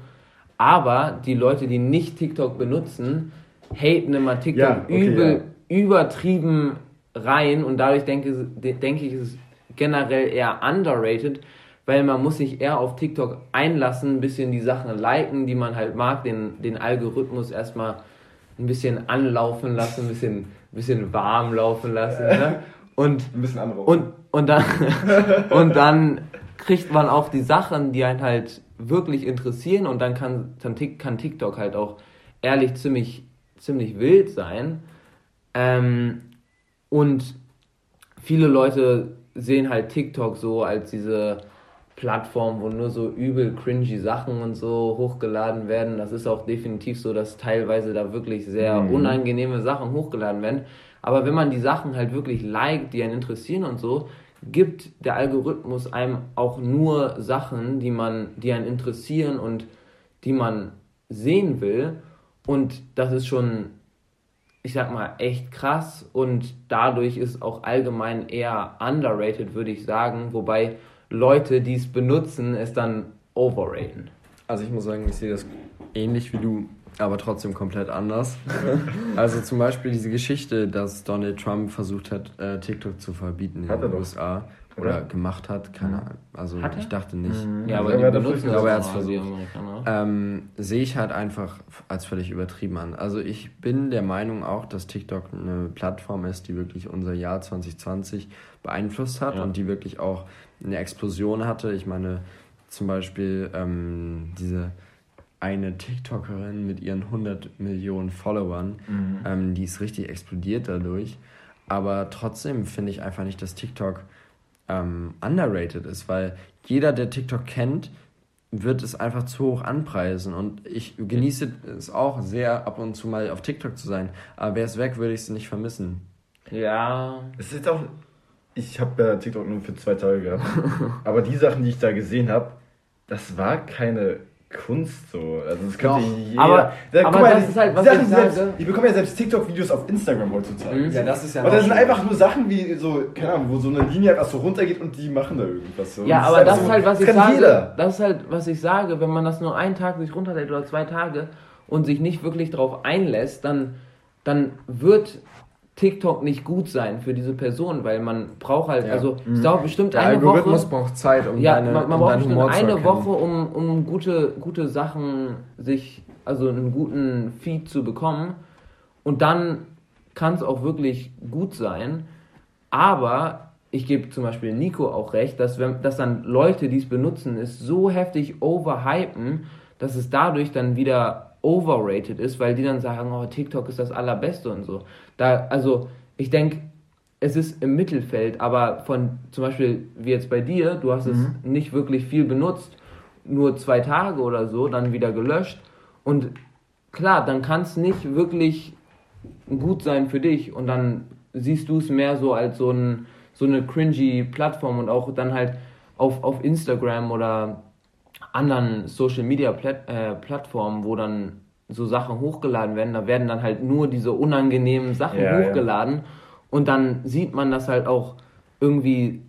Aber die Leute, die nicht TikTok benutzen, haten immer TikTok Ja, okay, übel, übertrieben rein und dadurch denke, denke ich, ist es generell eher underrated, weil man muss sich eher auf TikTok einlassen, ein bisschen die Sachen liken, die man halt mag, den, den Algorithmus erstmal ein bisschen anlaufen lassen, ein bisschen, ein bisschen warm laufen lassen. Ne? [LAUGHS] Und Ein bisschen andere. und, und, dann, [LAUGHS] und dann kriegt man auch die Sachen, die einen halt wirklich interessieren und dann kann, dann kann TikTok halt auch ehrlich ziemlich, ziemlich wild sein. Ähm, und viele Leute sehen halt TikTok so als diese Plattform, wo nur so übel cringy Sachen und so hochgeladen werden. Das ist auch definitiv so, dass teilweise da wirklich sehr Mhm. unangenehme Sachen hochgeladen werden. Aber wenn man die Sachen halt wirklich liked, die einen interessieren und so, gibt der Algorithmus einem auch nur Sachen, die man, die einen interessieren und die man sehen will. Und das ist schon, ich sag mal, echt krass und dadurch ist auch allgemein eher underrated, würde ich sagen, wobei Leute, die es benutzen, es dann overraten. Also ich muss sagen, ich sehe das ähnlich wie du, aber trotzdem komplett anders. [LAUGHS] also zum Beispiel diese Geschichte, dass Donald Trump versucht hat, äh, TikTok zu verbieten in den doch. USA oder Oder? gemacht hat, keine Ahnung. Also Hat ich dachte nicht. Ja, aber aber er die hat benutzen dafür das aber er mal, die versucht. Amerikaner. Ähm, sehe ich halt einfach als völlig übertrieben an. Also ich bin der Meinung auch, dass TikTok eine Plattform ist, die wirklich unser Jahr 2020 beeinflusst hat Ja. und die wirklich auch eine Explosion hatte. Ich meine zum Beispiel ähm, diese eine TikTokerin mit ihren 100 Millionen Followern, Mhm. ähm, die ist richtig explodiert dadurch. Aber trotzdem finde ich einfach nicht, dass TikTok ähm, underrated ist, weil jeder, der TikTok kennt, wird es einfach zu hoch anpreisen. Und ich genieße es auch sehr, ab und zu mal auf TikTok zu sein. Aber wäre es weg, würde ich es nicht vermissen. Ja, Es ist jetzt auch. Ich habe ja TikTok nur für zwei Tage gehabt. [LAUGHS] aber die Sachen, die ich da gesehen habe, das war keine Kunst so. Also das könnte Doch, jeder. aber- Da, aber das ist halt, was Sachen, ich die selbst, sage. ich bekomme ja selbst TikTok-Videos auf Instagram heutzutage. Mhm. Ja, das ist ja Aber das sind einfach nur Sachen wie so, keine Ahnung, wo so eine Linie einfach so runtergeht und die machen da irgendwas so. Ja, Und aber einfach das so, ist halt, was das ich sage. jeder. Das ist halt, was ich sage, wenn man das nur einen Tag sich runterlädt oder zwei Tage und sich nicht wirklich darauf einlässt, dann, dann wird TikTok nicht gut sein für diese Person, weil man braucht halt, Ja. also es dauert bestimmt Der eine Algorithmus Woche. braucht Zeit, um Ja, deine, man, man um braucht bestimmt Humor eine. Woche, um, um gute, gute Sachen sich, also einen guten Feed zu bekommen. Und dann kann es auch wirklich gut sein. Aber ich gebe zum Beispiel Nico auch recht, dass, wenn, dass dann Leute, die es benutzen, es so heftig overhypen, dass es dadurch dann wieder overrated ist, weil die dann sagen, oh, TikTok ist das allerbeste und so. Da, also ich denke, es ist im Mittelfeld, aber von zum Beispiel wie jetzt bei dir, du hast es nicht wirklich viel benutzt, nur zwei Tage oder so, dann wieder gelöscht Und klar, dann kann es nicht wirklich gut sein für dich und dann siehst du es mehr so als so, ein, so eine cringy Plattform und auch dann halt auf, auf Instagram oder anderen Social Media Plat äh, Plattformen, wo dann so Sachen hochgeladen werden, da werden dann halt nur diese unangenehmen Sachen Ja, ja. hochgeladen und dann sieht man das halt auch irgendwie,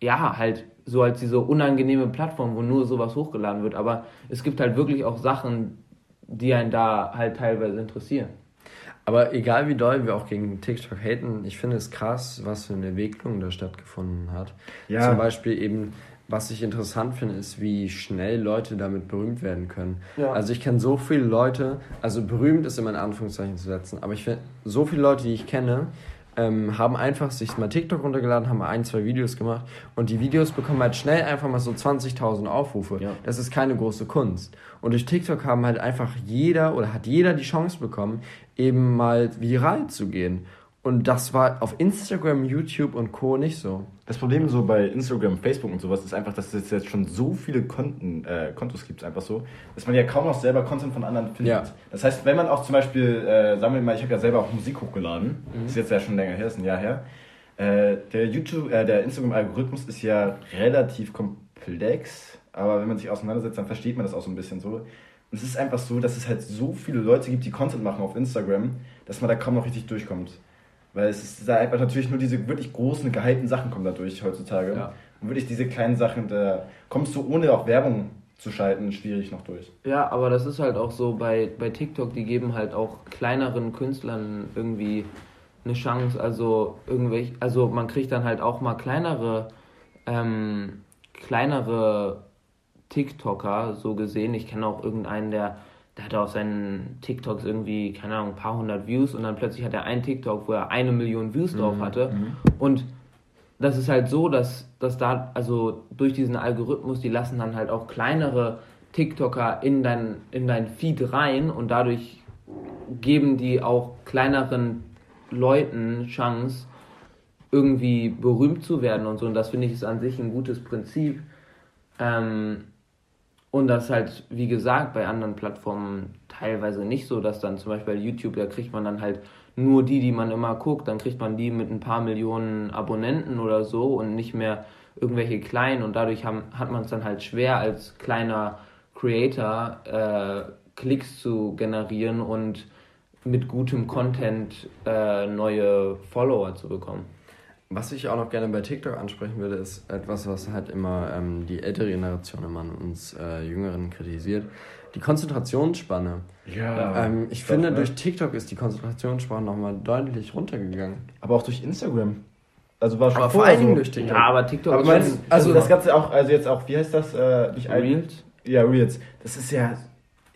ja, halt so als diese unangenehme Plattform, wo nur sowas hochgeladen wird, aber es gibt halt wirklich auch Sachen, die einen da halt teilweise interessieren. Aber egal wie doll wir auch gegen TikTok haten, ich finde es krass, was für eine Entwicklung da stattgefunden hat. Ja. Zum Beispiel eben, was ich interessant finde, ist, wie schnell Leute damit berühmt werden können. Ja. Also ich kenne so viele Leute, also berühmt ist immer in Anführungszeichen zu setzen, aber ich finde, so viele Leute, die ich kenne, ähm, haben einfach sich mal TikTok runtergeladen, haben ein, zwei Videos gemacht und die Videos bekommen halt schnell einfach mal so 20.000 Aufrufe. Ja. Das ist keine große Kunst. Und durch TikTok haben halt einfach jeder oder hat jeder die Chance bekommen, eben mal viral zu gehen. Und das war auf Instagram, YouTube und Co. nicht so. Das Problem so bei Instagram, Facebook und sowas ist einfach, dass es jetzt schon so viele Konten, äh, Kontos gibt, einfach so, dass man ja kaum noch selber Content von anderen findet. Ja. Das heißt, wenn man auch zum Beispiel, äh, sagen wir mal, ich habe ja selber auch Musik hochgeladen, das ist jetzt ja schon länger her, ist ein Jahr her. Äh, der YouTube, äh, der Instagram-Algorithmus ist ja relativ komplex, aber wenn man sich auseinandersetzt, dann versteht man das auch so ein bisschen so. Und es ist einfach so, dass es halt so viele Leute gibt, die Content machen auf Instagram, dass man da kaum noch richtig durchkommt. Weil es ist da einfach natürlich nur diese wirklich großen, gehypten Sachen kommen dadurch heutzutage. Ja. Und wirklich diese kleinen Sachen, da kommst du ohne auch Werbung zu schalten, schwierig noch durch. Ja, aber das ist halt auch so bei, bei TikTok, die geben halt auch kleineren Künstlern irgendwie eine Chance. Also irgendwelche, also man kriegt dann halt auch mal kleinere, ähm, kleinere TikToker so gesehen. Ich kenne auch irgendeinen, der, der hat auf seinen TikToks irgendwie, keine Ahnung, ein paar hundert Views und dann plötzlich hat er einen TikTok, wo er eine Million Views drauf hatte. Und das ist halt so, dass, dass da, also durch diesen Algorithmus, die lassen dann halt auch kleinere TikToker in dein, in dein Feed rein und dadurch geben die auch kleineren Leuten Chance, irgendwie berühmt zu werden und so. Und das finde ich ist an sich ein gutes Prinzip. Ähm, und das ist halt, wie gesagt, bei anderen Plattformen teilweise nicht so, dass dann zum Beispiel bei YouTube, da kriegt man dann halt nur die, die man immer guckt, dann kriegt man die mit ein paar Millionen Abonnenten oder so und nicht mehr irgendwelche kleinen und dadurch haben, hat man es dann halt schwer als kleiner Creator äh, Klicks zu generieren und mit gutem Content äh, neue Follower zu bekommen. Was ich auch noch gerne bei TikTok ansprechen würde, ist etwas, was halt immer ähm, die ältere Generation immer an uns äh, Jüngeren kritisiert. Die Konzentrationsspanne. Ja. Ähm, ich Doch, finde, ne? durch TikTok ist die Konzentrationsspanne nochmal deutlich runtergegangen. Aber auch durch Instagram. Also war schon Aber vor allen Dingen so. durch TikTok. Ja, aber TikTok Aber ist meinst, also also- das Ganze auch, also jetzt auch, wie heißt das? Äh, nicht ein- Reels. Ja, Reels. Das ist ja,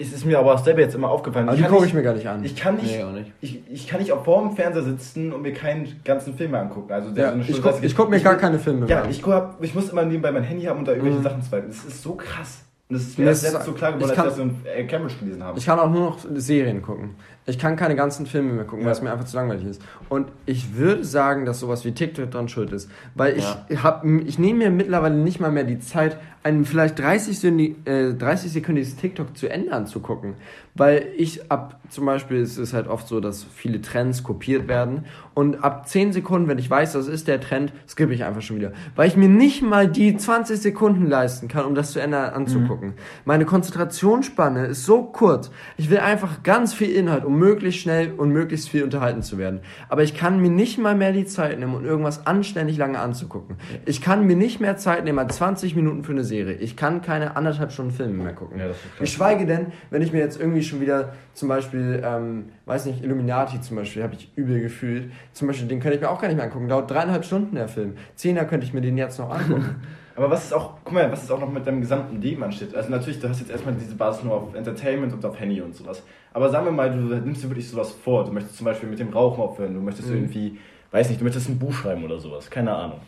es ist mir aber selber jetzt immer aufgefallen. Aber die gucke ich mir gar nicht an. Ich kann nicht, Nee, auch nicht. Ich, ich kann nicht auch vor dem Fernseher sitzen und mir keinen ganzen Film mehr angucken. Also der ja, so eine ich gucke ich guck mir gar keine Filme Ja, mehr an. ich, ich muss immer nebenbei mein Handy haben und da irgendwelche Mhm. Sachen zweiten. Das ist so krass. Und das ist mir das jetzt so klar geworden, ich als kann- wir so ein äh, Cambridge gelesen haben. Ich kann auch nur noch Serien gucken. Ich kann keine ganzen Filme mehr gucken, Ja. weil es mir einfach zu langweilig ist. Und ich würde sagen, dass sowas wie TikTok dran schuld ist. Weil ich hab, ich nehme mir mittlerweile nicht mal mehr die Zeit, ein vielleicht 30, Sekündi- äh, 30 sekündiges TikTok zu Ende anzugucken. Weil ich ab, zum Beispiel ist es halt oft so, dass viele Trends kopiert werden. Und ab 10 Sekunden, wenn ich weiß, das ist der Trend, skippe ich einfach schon wieder. Weil ich mir nicht mal die 20 Sekunden leisten kann, um das zu Ende anzugucken. Meine Konzentrationsspanne ist so kurz. Ich will einfach ganz viel Inhalt, um möglichst schnell und möglichst viel unterhalten zu werden. Aber ich kann mir nicht mal mehr die Zeit nehmen, um irgendwas anständig lange anzugucken. Ich kann mir nicht mehr Zeit nehmen als 20 Minuten für eine Serie. Ich kann keine anderthalb Stunden Filme mehr gucken. Ja. Geschweige denn, wenn ich mir jetzt irgendwie schon wieder zum Beispiel, ähm, weiß nicht, Illuminati zum Beispiel, habe ich übel gefühlt. Zum Beispiel, den könnte ich mir auch gar nicht mehr angucken. Dauert dreieinhalb Stunden der Film. Zehner könnte ich mir den jetzt noch angucken. [LAUGHS] Aber was ist auch, guck mal, was ist auch noch mit deinem gesamten Leben ansteht? Also natürlich, du hast jetzt erstmal diese Basis nur auf Entertainment und auf Handy und sowas. Aber sagen wir mal, du nimmst dir wirklich sowas vor. Du möchtest zum Beispiel mit dem Rauchen aufhören, du möchtest Mhm. irgendwie, weiß nicht, du möchtest ein Buch schreiben oder sowas, keine Ahnung.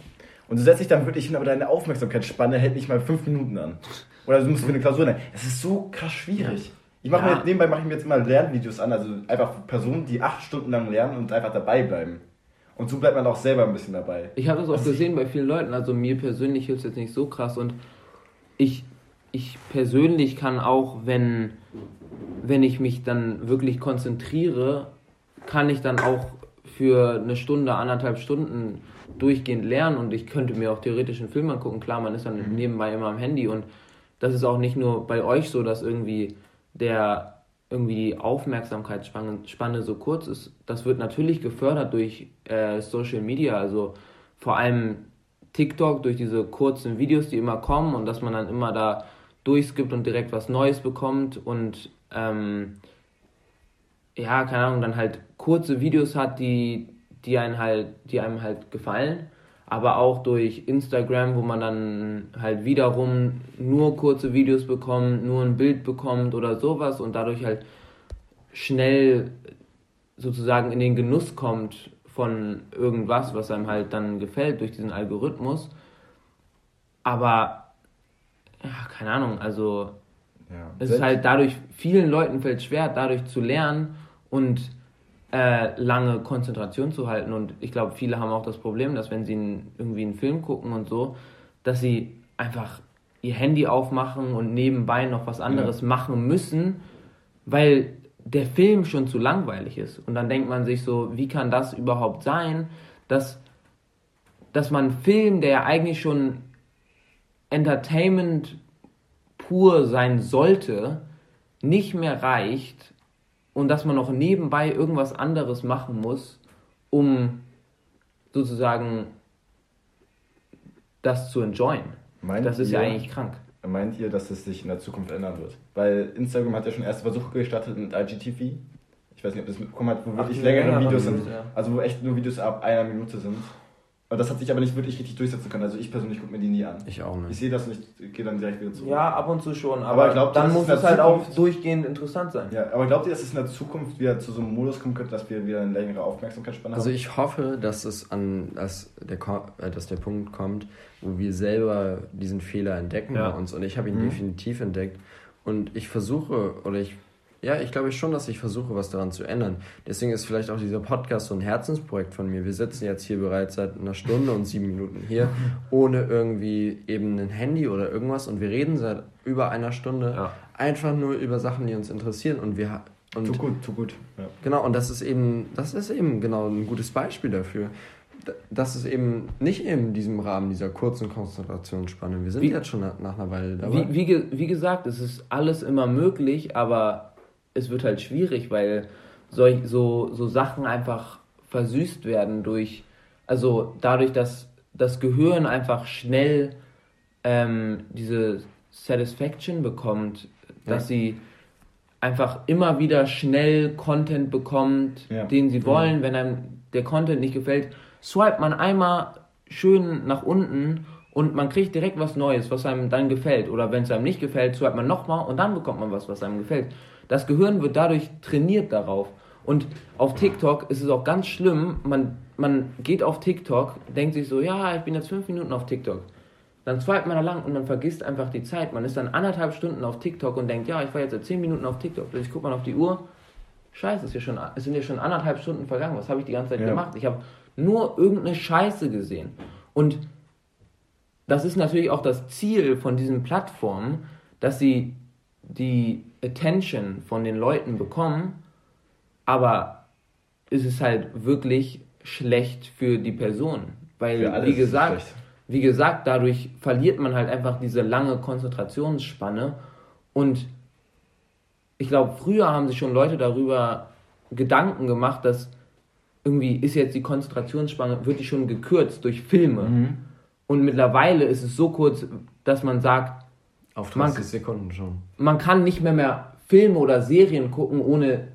Und du setzt dich dann wirklich hin, aber deine Aufmerksamkeitsspanne hält nicht mal fünf Minuten an. Oder du musst für eine Klausur nehmen. Es ist so krass schwierig. Ich mache Ja. mir nebenbei mache ich mir jetzt immer Lernvideos an, also einfach Personen, die acht Stunden lang lernen und einfach dabei bleiben. Und so bleibt man auch selber ein bisschen dabei. Ich habe das auch Also gesehen bei vielen Leuten. Also mir persönlich hilft es jetzt nicht so krass und ich, ich persönlich kann auch, wenn, wenn ich mich dann wirklich konzentriere, kann ich dann auch für eine Stunde, anderthalb Stunden durchgehend lernen und ich könnte mir auch theoretisch einen Film angucken. Klar, man ist dann Mhm. nebenbei immer am Handy und das ist auch nicht nur bei euch so, dass irgendwie der irgendwie die Aufmerksamkeitsspanne Spanne so kurz ist. Das wird natürlich gefördert durch äh, Social Media, also vor allem TikTok, durch diese kurzen Videos, die immer kommen und dass man dann immer da durchskippt und direkt was Neues bekommt und ähm, ja, keine Ahnung, dann halt kurze Videos hat, die, die, einen halt, die einem halt gefallen. Aber auch durch Instagram, wo man dann halt wiederum nur kurze Videos bekommt, nur ein Bild bekommt oder sowas und dadurch halt schnell sozusagen in den Genuss kommt von irgendwas, was einem halt dann gefällt durch diesen Algorithmus. Aber, ja, keine Ahnung, also Ja. es ist halt dadurch, vielen Leuten fällt es schwer, dadurch zu lernen und äh, lange Konzentration zu halten. Und ich glaube, viele haben auch das Problem, dass wenn sie einen, irgendwie einen Film gucken und so, dass sie einfach ihr Handy aufmachen und nebenbei noch was anderes machen müssen, weil der Film schon zu langweilig ist. Und dann denkt man sich so, wie kann das überhaupt sein, dass, dass man einen Film, der ja eigentlich schon Entertainment pur sein sollte, nicht mehr reicht und dass man noch nebenbei irgendwas anderes machen muss, um sozusagen das zu enjoyen. Meint das ist ja ihr- eigentlich krank. Meint ihr, dass es sich in der Zukunft ändern wird? Weil Instagram hat ja schon erste Versuche gestartet mit IGTV. Ich weiß nicht, ob ihr das mitbekommen habt, wo wirklich längere ja, Videos sind. ja. Also wo echt nur Videos ab einer Minute sind. Und das hat sich aber nicht wirklich richtig durchsetzen können. Also ich persönlich gucke mir die nie an. Ich auch Ich nicht. sehe das und ich gehe dann direkt wieder zurück. Ja, ab und zu schon, Aber aber, glaubt dann muss es halt auch durchgehend interessant sein. Ja, aber glaubt ihr, dass es in der Zukunft wieder zu so einem Modus kommen könnte, dass wir wieder eine längere Aufmerksamkeitsspanne Also haben? ich hoffe, dass es an dass der, äh, dass der Punkt kommt, wo wir selber diesen Fehler entdecken Ja. bei uns. Und ich habe ihn Mhm. definitiv entdeckt. Und ich versuche, oder ich, ja, ich glaube schon, dass ich versuche, was daran zu ändern. Deswegen ist vielleicht auch dieser Podcast so ein Herzensprojekt von mir. Wir sitzen jetzt hier bereits seit einer Stunde und sieben Minuten hier, [LAUGHS] ohne irgendwie eben ein Handy oder irgendwas. Und wir reden seit über einer Stunde Ja. einfach nur über Sachen, die uns interessieren. Und wir und Tut gut, tut gut. Ja. Genau, und das ist eben, das ist eben genau ein gutes Beispiel dafür. Das ist eben nicht in diesem Rahmen dieser kurzen Konzentrationsspanne. Wir sind Wie- jetzt schon nach, einer Weile dabei. Wie, wie, wie gesagt, es ist alles immer möglich, aber es wird halt schwierig, weil solch, so, so Sachen einfach versüßt werden durch, also dadurch, dass das Gehirn einfach schnell ähm, diese Satisfaction bekommt, dass sie einfach immer wieder schnell Content bekommt, Ja. den sie wollen. Wenn einem der Content nicht gefällt, swipet man einmal schön nach unten und man kriegt direkt was Neues, was einem dann gefällt. Oder wenn es einem nicht gefällt, swipet man nochmal und dann bekommt man was, was einem gefällt. Das Gehirn wird dadurch trainiert darauf. Und auf TikTok ist es auch ganz schlimm, man, man geht auf TikTok, denkt sich so, ja, ich bin jetzt fünf Minuten auf TikTok. Dann swipet man da lang und man vergisst einfach die Zeit. Man ist dann anderthalb Stunden auf TikTok und denkt, ja, ich war jetzt seit zehn Minuten auf TikTok. Plötzlich guckt man auf die Uhr, scheiße, es, ist ja schon, es sind ja schon anderthalb Stunden vergangen. Was habe ich die ganze Zeit Ja. gemacht? Ich habe nur irgendeine Scheiße gesehen. Und das ist natürlich auch das Ziel von diesen Plattformen, dass sie die Attention von den Leuten bekommen, aber es ist halt wirklich schlecht für die Person. Weil, wie es gesagt, wie gesagt, dadurch verliert man halt einfach diese lange Konzentrationsspanne und ich glaube, früher haben sich schon Leute darüber Gedanken gemacht, dass irgendwie ist jetzt die Konzentrationsspanne, wird die schon gekürzt durch Filme. Mhm. Und mittlerweile ist es so kurz, dass man sagt, Auf Man- 30 Sekunden schon. man kann nicht mehr mehr Filme oder Serien gucken, ohne,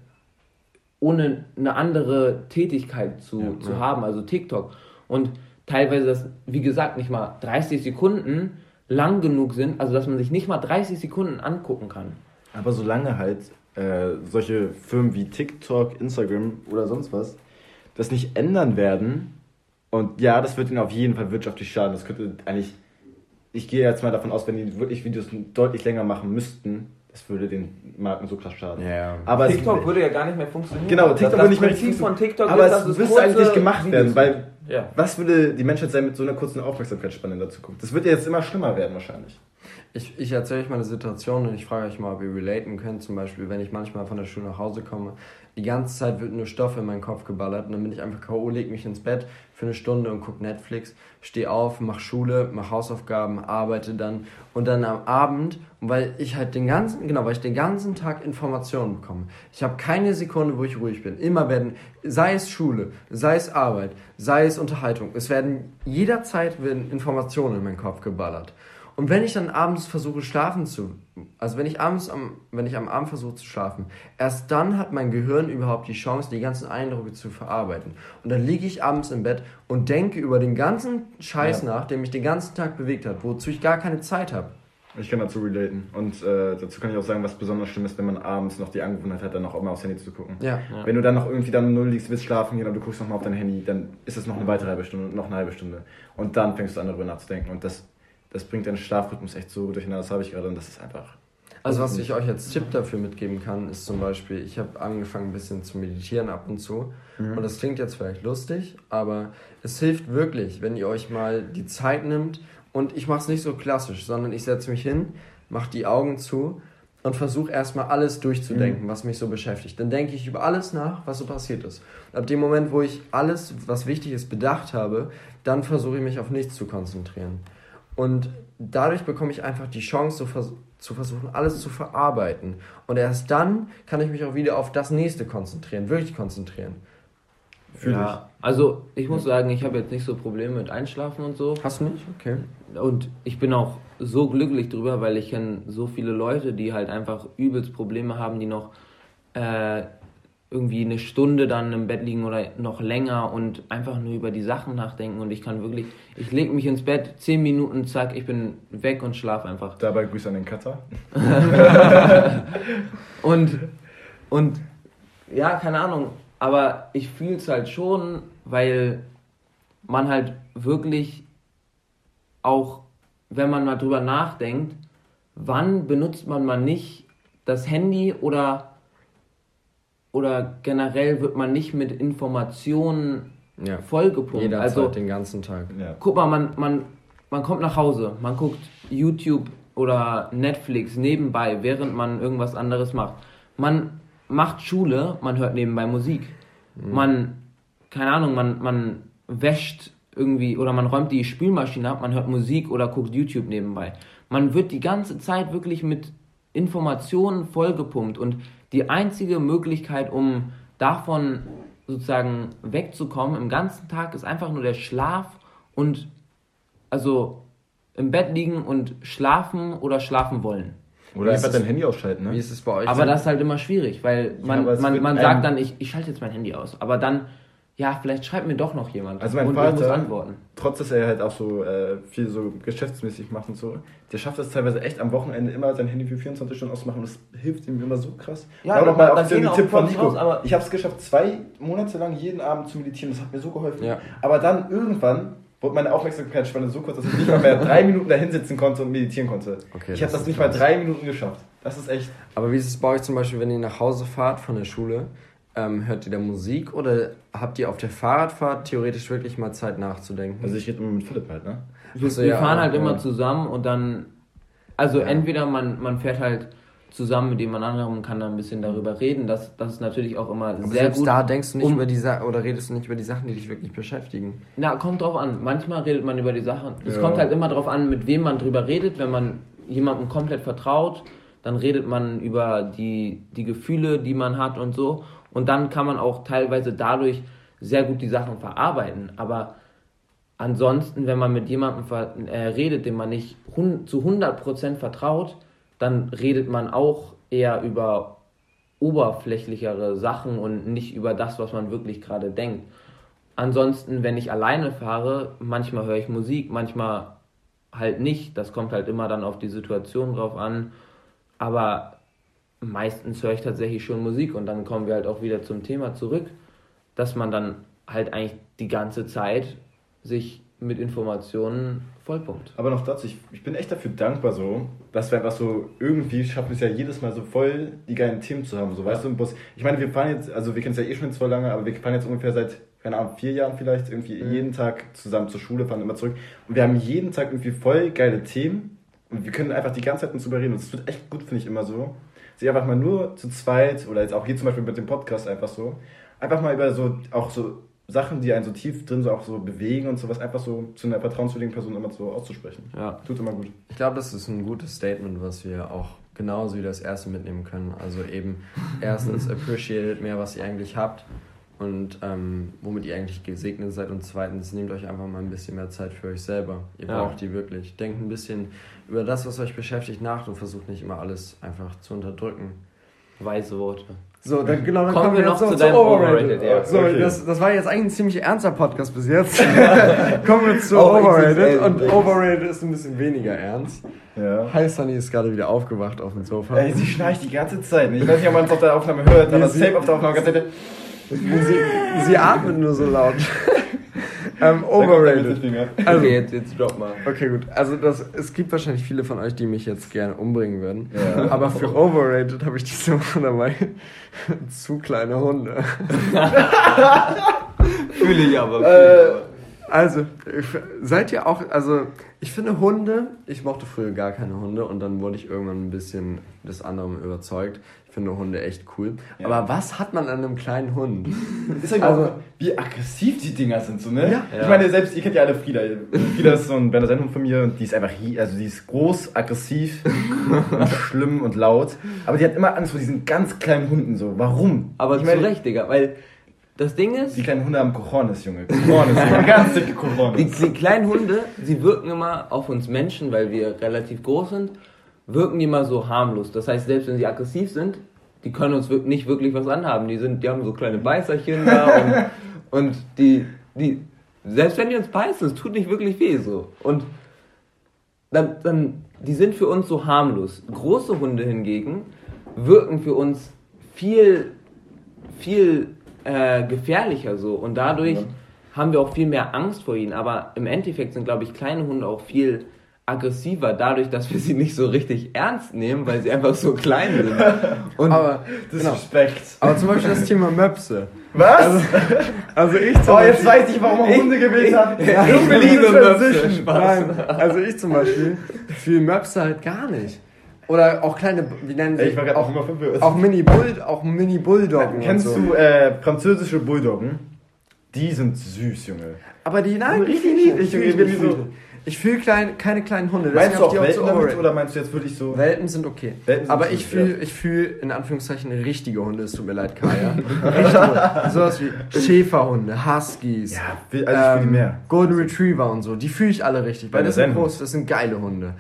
ohne eine andere Tätigkeit zu, Ja, zu ja. haben, also TikTok. Und teilweise das, wie gesagt, nicht mal 30 Sekunden lang genug sind, also dass man sich nicht mal 30 Sekunden angucken kann. Aber solange halt äh, solche Firmen wie TikTok, Instagram oder sonst was das nicht ändern werden, und ja, das wird ihnen auf jeden Fall wirtschaftlich schaden. Das könnte eigentlich, ich gehe jetzt mal davon aus, wenn die wirklich Videos deutlich länger machen müssten, das würde den Marken so krass schaden. Ja. Aber es- TikTok würde ja gar nicht mehr funktionieren. Genau, Das- TikTok das würde nicht mehr Prinzip von TikTok aber ist, es müsste eigentlich nicht gemacht Videos werden, weil. Ja. was würde die Menschheit sein mit so einer kurzen Aufmerksamkeitsspanne in der Zukunft? Das wird ja jetzt immer schlimmer werden wahrscheinlich. Ich, ich erzähle euch mal eine Situation und ich frage euch mal, ob ihr relaten könnt. Zum Beispiel, wenn ich manchmal von der Schule nach Hause komme, die ganze Zeit wird nur Stoff in meinen Kopf geballert und dann bin ich einfach K.O., leg mich ins Bett für eine Stunde und gucke Netflix, stehe auf, mach Schule, mach Hausaufgaben, arbeite dann und dann am Abend, weil ich halt den ganzen, genau, weil ich den ganzen Tag Informationen bekomme. Ich habe keine Sekunde, wo ich ruhig bin. Immer werden, sei es Schule, sei es Arbeit, sei es Unterhaltung, es werden jederzeit werden Informationen in meinen Kopf geballert. Und wenn ich dann abends versuche schlafen zu, also wenn ich abends am, wenn ich am Abend versuche zu schlafen, erst dann hat mein Gehirn überhaupt die Chance, die ganzen Eindrücke zu verarbeiten. Und dann liege ich abends im Bett und denke über den ganzen Scheiß ja. nach, der mich den ganzen Tag bewegt hat, wozu ich gar keine Zeit habe. Ich kann dazu relaten. Und äh, dazu kann ich auch sagen, was besonders schlimm ist, wenn man abends noch die Angewohnheit hat, dann auch immer aufs Handy zu gucken. Ja. ja. Wenn du dann noch irgendwie dann null liegst, willst schlafen gehen und du guckst nochmal auf dein Handy, dann ist es noch eine weitere halbe Stunde, noch eine halbe Stunde. Und dann fängst du an, darüber nachzudenken. Und das das bringt deinen Schlafrhythmus echt so durcheinander. Das habe ich gerade und das ist einfach. Also was ich euch als Tipp dafür mitgeben kann, ist zum Beispiel, ich habe angefangen ein bisschen zu meditieren ab und zu. Mhm. Und das klingt jetzt vielleicht lustig, aber es hilft wirklich, wenn ihr euch mal die Zeit nimmt. Und ich mache es nicht so klassisch, sondern ich setze mich hin, mache die Augen zu und versuche erstmal alles durchzudenken, mhm. was mich so beschäftigt. Dann denke ich über alles nach, was so passiert ist. Und ab dem Moment, wo ich alles, was wichtig ist, bedacht habe, dann versuche ich mich auf nichts zu konzentrieren. Und dadurch bekomme ich einfach die Chance, so vers zu versuchen, alles zu verarbeiten. Und erst dann kann ich mich auch wieder auf das nächste konzentrieren, wirklich konzentrieren. Fühl ja, ich. also ich muss sagen, ich habe jetzt nicht so Probleme mit Einschlafen und so. Hast du nicht? Okay. Und ich bin auch so glücklich drüber, weil ich kenne so viele Leute, die halt einfach übelst Probleme haben, die noch äh, irgendwie eine Stunde dann im Bett liegen oder noch länger und einfach nur über die Sachen nachdenken und ich kann wirklich, ich lege mich ins Bett, zehn Minuten, zack, ich bin weg und schlafe einfach. Dabei Grüße an den Cutter. [LAUGHS] und, und ja, keine Ahnung, aber ich fühle es halt schon, weil man halt wirklich auch, wenn man mal drüber nachdenkt, wann benutzt man mal nicht das Handy oder oder generell wird man nicht mit Informationen ja. vollgepumpt. Jeder also den ganzen Tag. Ja. Guck mal, man, man, man kommt nach Hause, man guckt YouTube oder Netflix nebenbei, während man irgendwas anderes macht. Man macht Schule, man hört nebenbei Musik. Mhm. Man, keine Ahnung, man, man wäscht irgendwie oder man räumt die Spülmaschine ab, man hört Musik oder guckt YouTube nebenbei. Man wird die ganze Zeit wirklich mit Informationen vollgepumpt und die einzige Möglichkeit, um davon sozusagen wegzukommen im ganzen Tag, ist einfach nur der Schlaf und also im Bett liegen und schlafen oder schlafen wollen. Oder einfach dein Handy ausschalten, ne? Wie ist es bei euch? Aber das ist halt immer schwierig, weil man, ja, man, man sagt dann, ich, ich schalte jetzt mein Handy aus. Aber dann ja, vielleicht schreibt mir doch noch jemand. Also mein und Vater, muss antworten. trotz dass er halt auch so äh, viel so geschäftsmäßig macht und so, der schafft es teilweise echt am Wochenende immer sein Handy für 24 Stunden auszumachen und das hilft ihm immer so krass. Ja, aber nochmal auf den Tipp von Nico. Raus, ich habe es geschafft, zwei Monate lang jeden Abend zu meditieren, das hat mir so geholfen. Ja. Aber dann irgendwann wurde meine Aufmerksamkeitsspanne so kurz, dass ich nicht mal mehr drei Minuten da hinsitzen konnte und meditieren konnte. Okay, ich habe das nicht krass. mal drei Minuten geschafft. Das ist echt. Aber wie ist es bei euch zum Beispiel, wenn ihr nach Hause fahrt von der Schule? Ähm, hört ihr da Musik oder habt ihr auf der Fahrradfahrt theoretisch wirklich mal Zeit nachzudenken? Also ich rede immer mit Philipp halt, ne? Wir, also, wir ja, fahren halt ja. immer zusammen und dann, also ja. entweder man, man fährt halt zusammen mit jemand anderem und kann dann ein bisschen darüber reden. Das, das ist natürlich auch immer Aber sehr gut. da denkst du nicht um, über die Sa oder redest du nicht über die Sachen, die dich wirklich beschäftigen. Na, kommt drauf an. Manchmal redet man über die Sachen. Es kommt halt immer drauf an, mit wem man drüber redet. Wenn man jemandem komplett vertraut, dann redet man über die, die Gefühle, die man hat und so. Und dann kann man auch teilweise dadurch sehr gut die Sachen verarbeiten. Aber ansonsten, wenn man mit jemandem äh, redet, dem man nicht zu 100% vertraut, dann redet man auch eher über oberflächlichere Sachen und nicht über das, was man wirklich gerade denkt. Ansonsten, wenn ich alleine fahre, manchmal höre ich Musik, manchmal halt nicht. Das kommt halt immer dann auf die Situation drauf an. Aber meistens höre ich tatsächlich schon Musik und dann kommen wir halt auch wieder zum Thema zurück, dass man dann halt eigentlich die ganze Zeit sich mit Informationen vollpumpt. Aber noch dazu, ich, ich bin echt dafür dankbar so, dass wir einfach so irgendwie schaffen es ja jedes Mal so voll die geilen Themen zu haben, so weißt du, im Bus. Ich meine, wir fahren jetzt, also wir kennen es ja eh schon zwar lange, aber wir fahren jetzt ungefähr seit, keine Ahnung, vier Jahren vielleicht irgendwie mhm. jeden Tag zusammen zur Schule, fahren immer zurück und wir haben jeden Tag irgendwie voll geile Themen und wir können einfach die ganze Zeit uns überreden. Und es wird echt gut, finde ich immer so. Sich einfach mal nur zu zweit oder jetzt auch hier zum Beispiel mit dem Podcast einfach so, einfach mal über so auch so Sachen, die einen so tief drin so auch so bewegen und sowas, einfach so zu einer vertrauenswürdigen Person immer so auszusprechen. Ja. Tut immer gut. Ich glaube, das ist ein gutes Statement, was wir auch genauso wie das erste mitnehmen können. Also eben erstens appreciated mehr, was ihr eigentlich habt und ähm, womit ihr eigentlich gesegnet seid und zweitens nehmt euch einfach mal ein bisschen mehr Zeit für euch selber. Ihr Ja. braucht die wirklich. Denkt ein bisschen über das, was euch beschäftigt, nach und versucht nicht immer alles einfach zu unterdrücken. Weise Worte. So, dann, genau, dann Kommen kommen wir wir noch zu zu deinem Overrated. Overrated, ja. So, Okay. das, das war jetzt eigentlich ein ziemlich ernster Podcast bis jetzt. [LAUGHS] [LAUGHS] kommen wir zu Auch Overrated und. Overrated ist ein bisschen weniger ernst. Ja. Hi, Sunny ist gerade wieder aufgewacht auf dem Sofa. Ey, sie schnarcht die ganze Zeit. Ich weiß nicht, ob man es auf der Aufnahme hört, aber safe auf der Aufnahme. Sie, sie atmet nur so laut. [LAUGHS] ähm, overrated. Also, okay, jetzt, jetzt drop mal. okay, gut. Also das, es gibt wahrscheinlich viele von euch, die mich jetzt gerne umbringen würden. Ja. Aber für overrated habe ich diese Woche dabei [LAUGHS] zu kleine Hunde. [LAUGHS] Fühle ich aber. Äh, Also, seid ihr auch, also ich finde Hunde, ich mochte früher gar keine Hunde und dann wurde ich irgendwann ein bisschen des anderen überzeugt. Finde Hunde echt cool. Ja. Aber was hat man an einem kleinen Hund? [LAUGHS] Ist ja Also- wie aggressiv die Dinger sind, so, ne? Ja. Ich meine, selbst, ihr kennt ja alle Frieda. Frieda ist so ein Berner Sendung von mir und die ist einfach, also die ist groß, aggressiv [LAUGHS] und schlimm und laut. Aber die hat immer Angst vor diesen ganz kleinen Hunden, so. Warum? aber ich zu meine, Recht, Digga, weil das Ding ist, die kleinen Hunde haben Cojones, Junge. Cojones, Junge. ganz dicke Die, Cojones. die kleinen Hunde, sie wirken immer auf uns Menschen, weil wir relativ groß sind, wirken die immer so harmlos. Das heißt, selbst wenn sie aggressiv sind, die können uns nicht wirklich was anhaben. Die sind, die haben so kleine Beißerchen da und, [LAUGHS] und die, die, selbst wenn die uns beißen, es tut nicht wirklich weh so. Und dann, dann, die sind für uns so harmlos. Große Hunde hingegen wirken für uns viel, viel äh, gefährlicher so und dadurch Ja. haben wir auch viel mehr Angst vor ihnen. Aber im Endeffekt sind, glaube ich, kleine Hunde auch viel aggressiver, dadurch, dass wir sie nicht so richtig ernst nehmen, weil sie einfach so klein sind. Und Aber, genau. Disrespect. Aber zum Beispiel das Thema Möpse. Was? Also ich zum oh, jetzt Beispiel, weiß ich, warum er Hunde gewählt hat. ich Junge, liebe diese Möpse. Spaß. Nein, also ich zum Beispiel fühle Möpse halt gar nicht. Oder auch kleine, wie nennen sie ich war gerade auch immer verwirrt. auch Mini Bull, auch Mini Bulldoggen Kennst und so. du äh, französische Bulldoggen? Die sind süß, Junge. Aber die, nein, Richtig niedlich. niedlich, Junge, wie Ich so- fühle ich fühl klein, keine kleinen Hunde. Meinst du auch ich die Welten zu damit oder meinst du jetzt wirklich so? Welten sind okay. Welten sind aber ich fühle, ja. ich fühle in Anführungszeichen richtige Hunde. Es tut mir leid, Kaya. richtige, sowas wie Schäferhunde, Huskies, Ja, also ich ähm, mehr. Golden Retriever und so. Die fühle ich alle richtig, weil das sind groß, das sind geile Hunde.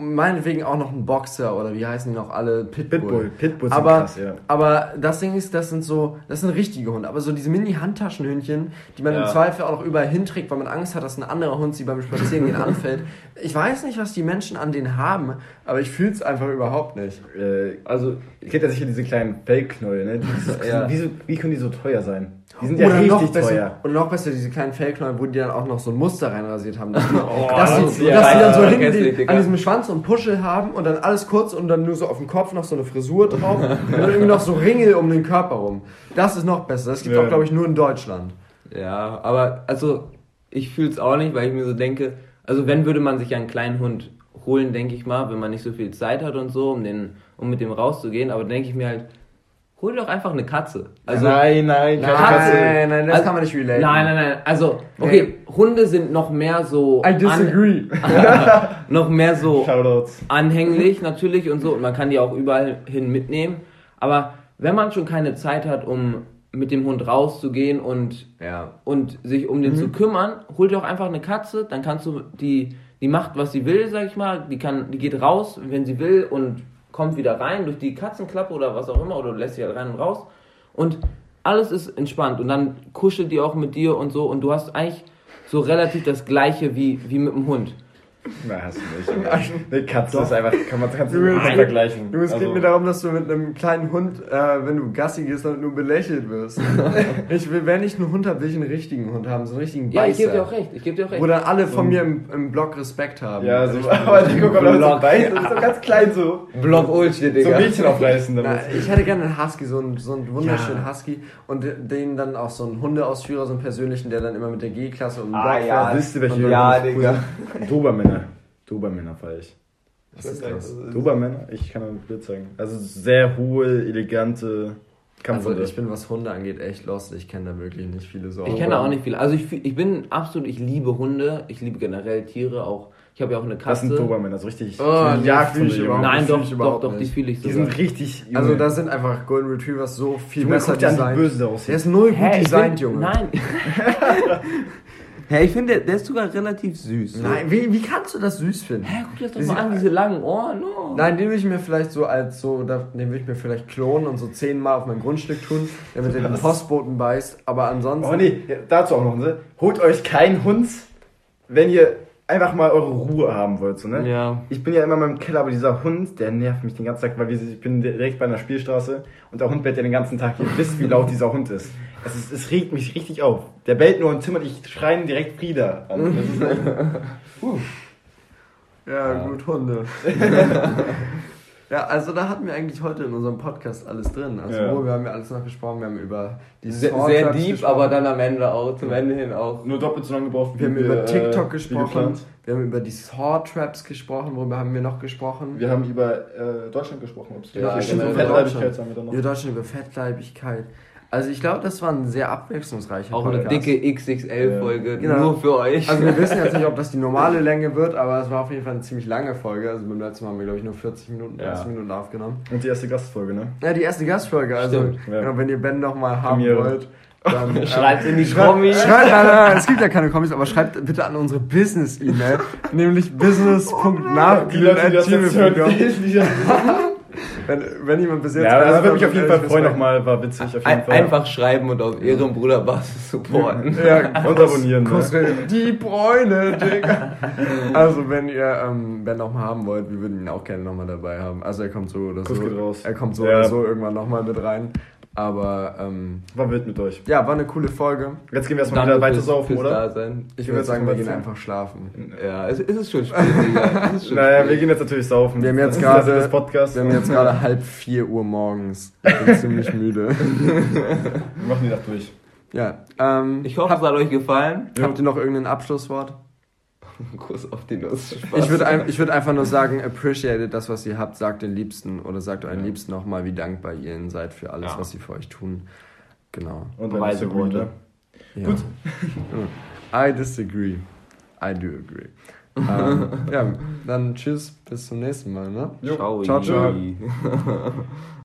Meinetwegen auch noch ein Boxer oder wie heißen die noch alle? Pitbull. Pitbull. Pitbull sind aber, krass, ja. aber das Ding ist, das sind so, das sind richtige Hunde. Aber so diese Mini-Handtaschenhündchen, die man Ja. im Zweifel auch noch überall hinträgt, weil man Angst hat, dass ein anderer Hund sie beim Spazierengehen [LAUGHS] anfällt. Ich weiß nicht, was die Menschen an denen haben, aber ich fühle es einfach überhaupt nicht. Äh, also, ihr kennt ja sicher diese kleinen Fellknäuel, ne? Die, [LAUGHS] Ja. wie, wie können die so teuer sein? Die sind ja oder richtig noch besser, teuer. Oder noch besser, diese kleinen Fellknäuel, wo die dann auch noch so ein Muster reinrasiert haben. Dass die, [LAUGHS] Oh, dass das die, dass die ja dann so hinten die, an diesem Schwanz so einen Puschel haben und dann alles kurz und dann nur so auf dem Kopf noch so eine Frisur drauf und dann irgendwie noch so Ringel um den Körper rum. Das ist noch besser. Das gibt Ja. auch, glaube ich, nur in Deutschland. Ja, aber also ich fühle es auch nicht, weil ich mir so denke, also wenn würde man sich einen kleinen Hund holen, denke ich mal, wenn man nicht so viel Zeit hat und so, um den, um mit dem rauszugehen, aber denke ich mir halt, hol doch einfach eine Katze. Also nein, nein, keine Nein, Katze. nein, das Also- kann man nicht relaten. Nein, nein, nein. Also, okay, Hunde sind noch mehr so I disagree. [LAUGHS] Noch mehr so Shoutouts. anhänglich natürlich und so und man kann die auch überall hin mitnehmen, aber wenn man schon keine Zeit hat, um mit dem Hund rauszugehen und ja. und sich um den zu kümmern, hol dir auch einfach eine Katze, dann kannst du die die macht was sie will, sag ich mal, die kann die geht raus, wenn sie will und kommt wieder rein durch die Katzenklappe oder was auch immer oder du lässt sie halt rein und raus. Und alles ist entspannt. Und dann kuschelt die auch mit dir und so. Und du hast eigentlich so relativ das gleiche wie wie mit dem Hund. Nein, hast du nicht. [LAUGHS] Eine Katze ist einfach, kann man kannst du nicht vergleichen. Du, es geht Also- mir darum, dass du mit einem kleinen Hund, äh, wenn du Gassi gehst, dann nur belächelt wirst. [LAUGHS] ich will, wenn ich einen Hund habe, will ich einen richtigen Hund haben, so einen richtigen Ja, ich gebe dir Beißer. auch recht, ich gebe dir auch recht. Wo dann alle von mir im, im Blog Respekt haben. Ja, so, Richtig. [LAUGHS] aber die gucken aber so Block. weiß, das ist so ganz klein so. Block Ult steht, So Digga. Mädchen aufreißen Na, damit. ich hätte gerne einen Husky, so einen, so einen wunderschönen Ja. Husky und den dann auch so einen Hundeausführer, so einen persönlichen, der dann immer mit der G-Klasse den Ah, Block ja. Wisst ihr, welche Und Ja, Digga. Dobermänner. Dobermänner feier ich. Was ist das? Dobermänner? Ich kann ein Bild zeigen. Also sehr hohe, elegante Also Kampfhunde. ich bin, was Hunde angeht, echt lost. Ich kenne da wirklich nicht viele Sorten. Ich kenne da auch nicht viele. Also ich, ich bin absolut, ich liebe Hunde. Ich liebe generell Tiere auch. Ich habe ja auch eine das Katze. sind Dobermänner, so richtig Oh, so die Jagdhunde, Nein, Die doch, doch, überhaupt doch, die fühle ich Die sogar. sind richtig, Junge. Also da sind einfach Golden Retrievers so viel Junge, besser designt. böse der aussieht. Der ist null gut designt, Junge. Nein. [LAUGHS] Hä, ich finde, der, der ist sogar relativ süß. Nein, wie, wie kannst du das süß finden? Hä, guck dir das doch mal an, diese langen Ohren. Oh. Nein, den will ich mir vielleicht so als so, den will ich mir vielleicht klonen und so zehnmal auf mein Grundstück tun, damit er den Postboten beißt. Aber ansonsten. Oh nee, dazu auch noch, ne? Holt euch keinen Hund, wenn ihr einfach mal eure Ruhe haben wollt, so, ne? Ja. Ich bin ja immer in meinem Keller, aber dieser Hund, der nervt mich den ganzen Tag, weil wir, ich bin direkt bei einer Spielstraße und der Hund bellt ja den ganzen Tag. Ihr wisst, wie laut dieser Hund ist. Es, ist, es regt mich richtig auf. Der bellt nur und Tim und ich schreien direkt Frieda an. Das ist echt, [LAUGHS] Ja, gut, Hunde. [LAUGHS] ja, also da hatten wir eigentlich heute in unserem Podcast alles drin. Also Ja. worüber haben wir alles noch gesprochen? Wir haben über die Sehr, sehr deep, gesprochen. aber dann am Ende auch, zum Ende hin auch. nur doppelt so lange gebraucht. Wir haben über äh, TikTok wie gesprochen. Wir haben über die Sword Traps gesprochen. Worüber haben wir noch gesprochen? Wir haben über äh, Deutschland gesprochen. Ob's Ja, ja, stimmt, genau, über über Fettleibigkeit Deutschland. haben wir dann noch. Wir Deutschen über Fettleibigkeit. Also ich glaube, das war ein sehr abwechslungsreicher Auch eine Podcast. dicke XXL-Folge, Genau. nur für euch. Also wir wissen jetzt nicht, ob das die normale [LAUGHS] Länge wird, aber es war auf jeden Fall eine ziemlich lange Folge. Also beim letzten Mal haben wir, glaube ich, nur 40 Minuten, Ja. 30 Minuten aufgenommen. Und die erste Gastfolge, ne? Ja, die erste Gastfolge. Also ja. genau, wenn ihr Ben noch mal haben Premiere. wollt, dann [LAUGHS] ähm, Schreibt in die schreibt- Kommis. Schreibt, nein, nein, nein, es gibt ja keine Kommis, aber schreibt bitte an unsere Business-E-Mail, [LAUGHS] nämlich business.nach.gmail.com. Wenn, wenn jemand bis jetzt Ja, also würde mich auf jeden Fall freuen nochmal, war witzig auf jeden Ein, Fall. einfach schreiben und auf Ehrenbruder Basis supporten. [LAUGHS] Ja, Und abonnieren, ne? Die Bräune, Digga. Also, wenn ihr ähm, Ben nochmal haben wollt, wir würden ihn auch gerne nochmal dabei haben. Also, er kommt so oder Kuss so. geht raus. Er kommt so Ja. oder so irgendwann nochmal mit rein. Aber, ähm, War wild mit euch. ja, war eine coole Folge. Jetzt gehen wir erstmal wieder weiter saufen, oder? Dasein. Ich Gehen würde sagen, wir gehen einfach schlafen. Ja, es, es ist schon spät, Digga. Es ist schon [LAUGHS] Naja, spät. wir gehen jetzt natürlich saufen. Wir haben jetzt gerade- das Podcast. Wir haben jetzt gerade halb vier Uhr morgens. Ich bin [LAUGHS] ziemlich müde. Wir machen die Nacht durch. Ja, ähm, Ich hoffe, es hat euch gefallen. habt ihr noch irgendein Abschlusswort? [LAUGHS] Kuss auf die Nuss. Spaß. Ich würde ein, ich würd einfach nur sagen, appreciate das, was ihr habt, sagt den Liebsten oder sagt euren Liebsten nochmal, wie dankbar ihr ihnen seid für alles, Ja. was sie für euch tun. Genau. Und Weise Worte. Ja. Gut. [LAUGHS] I disagree. I do agree. ähm, ja, dann tschüss, bis zum nächsten Mal, ne? Jo. Ciao. Ciao, ciao. [LAUGHS]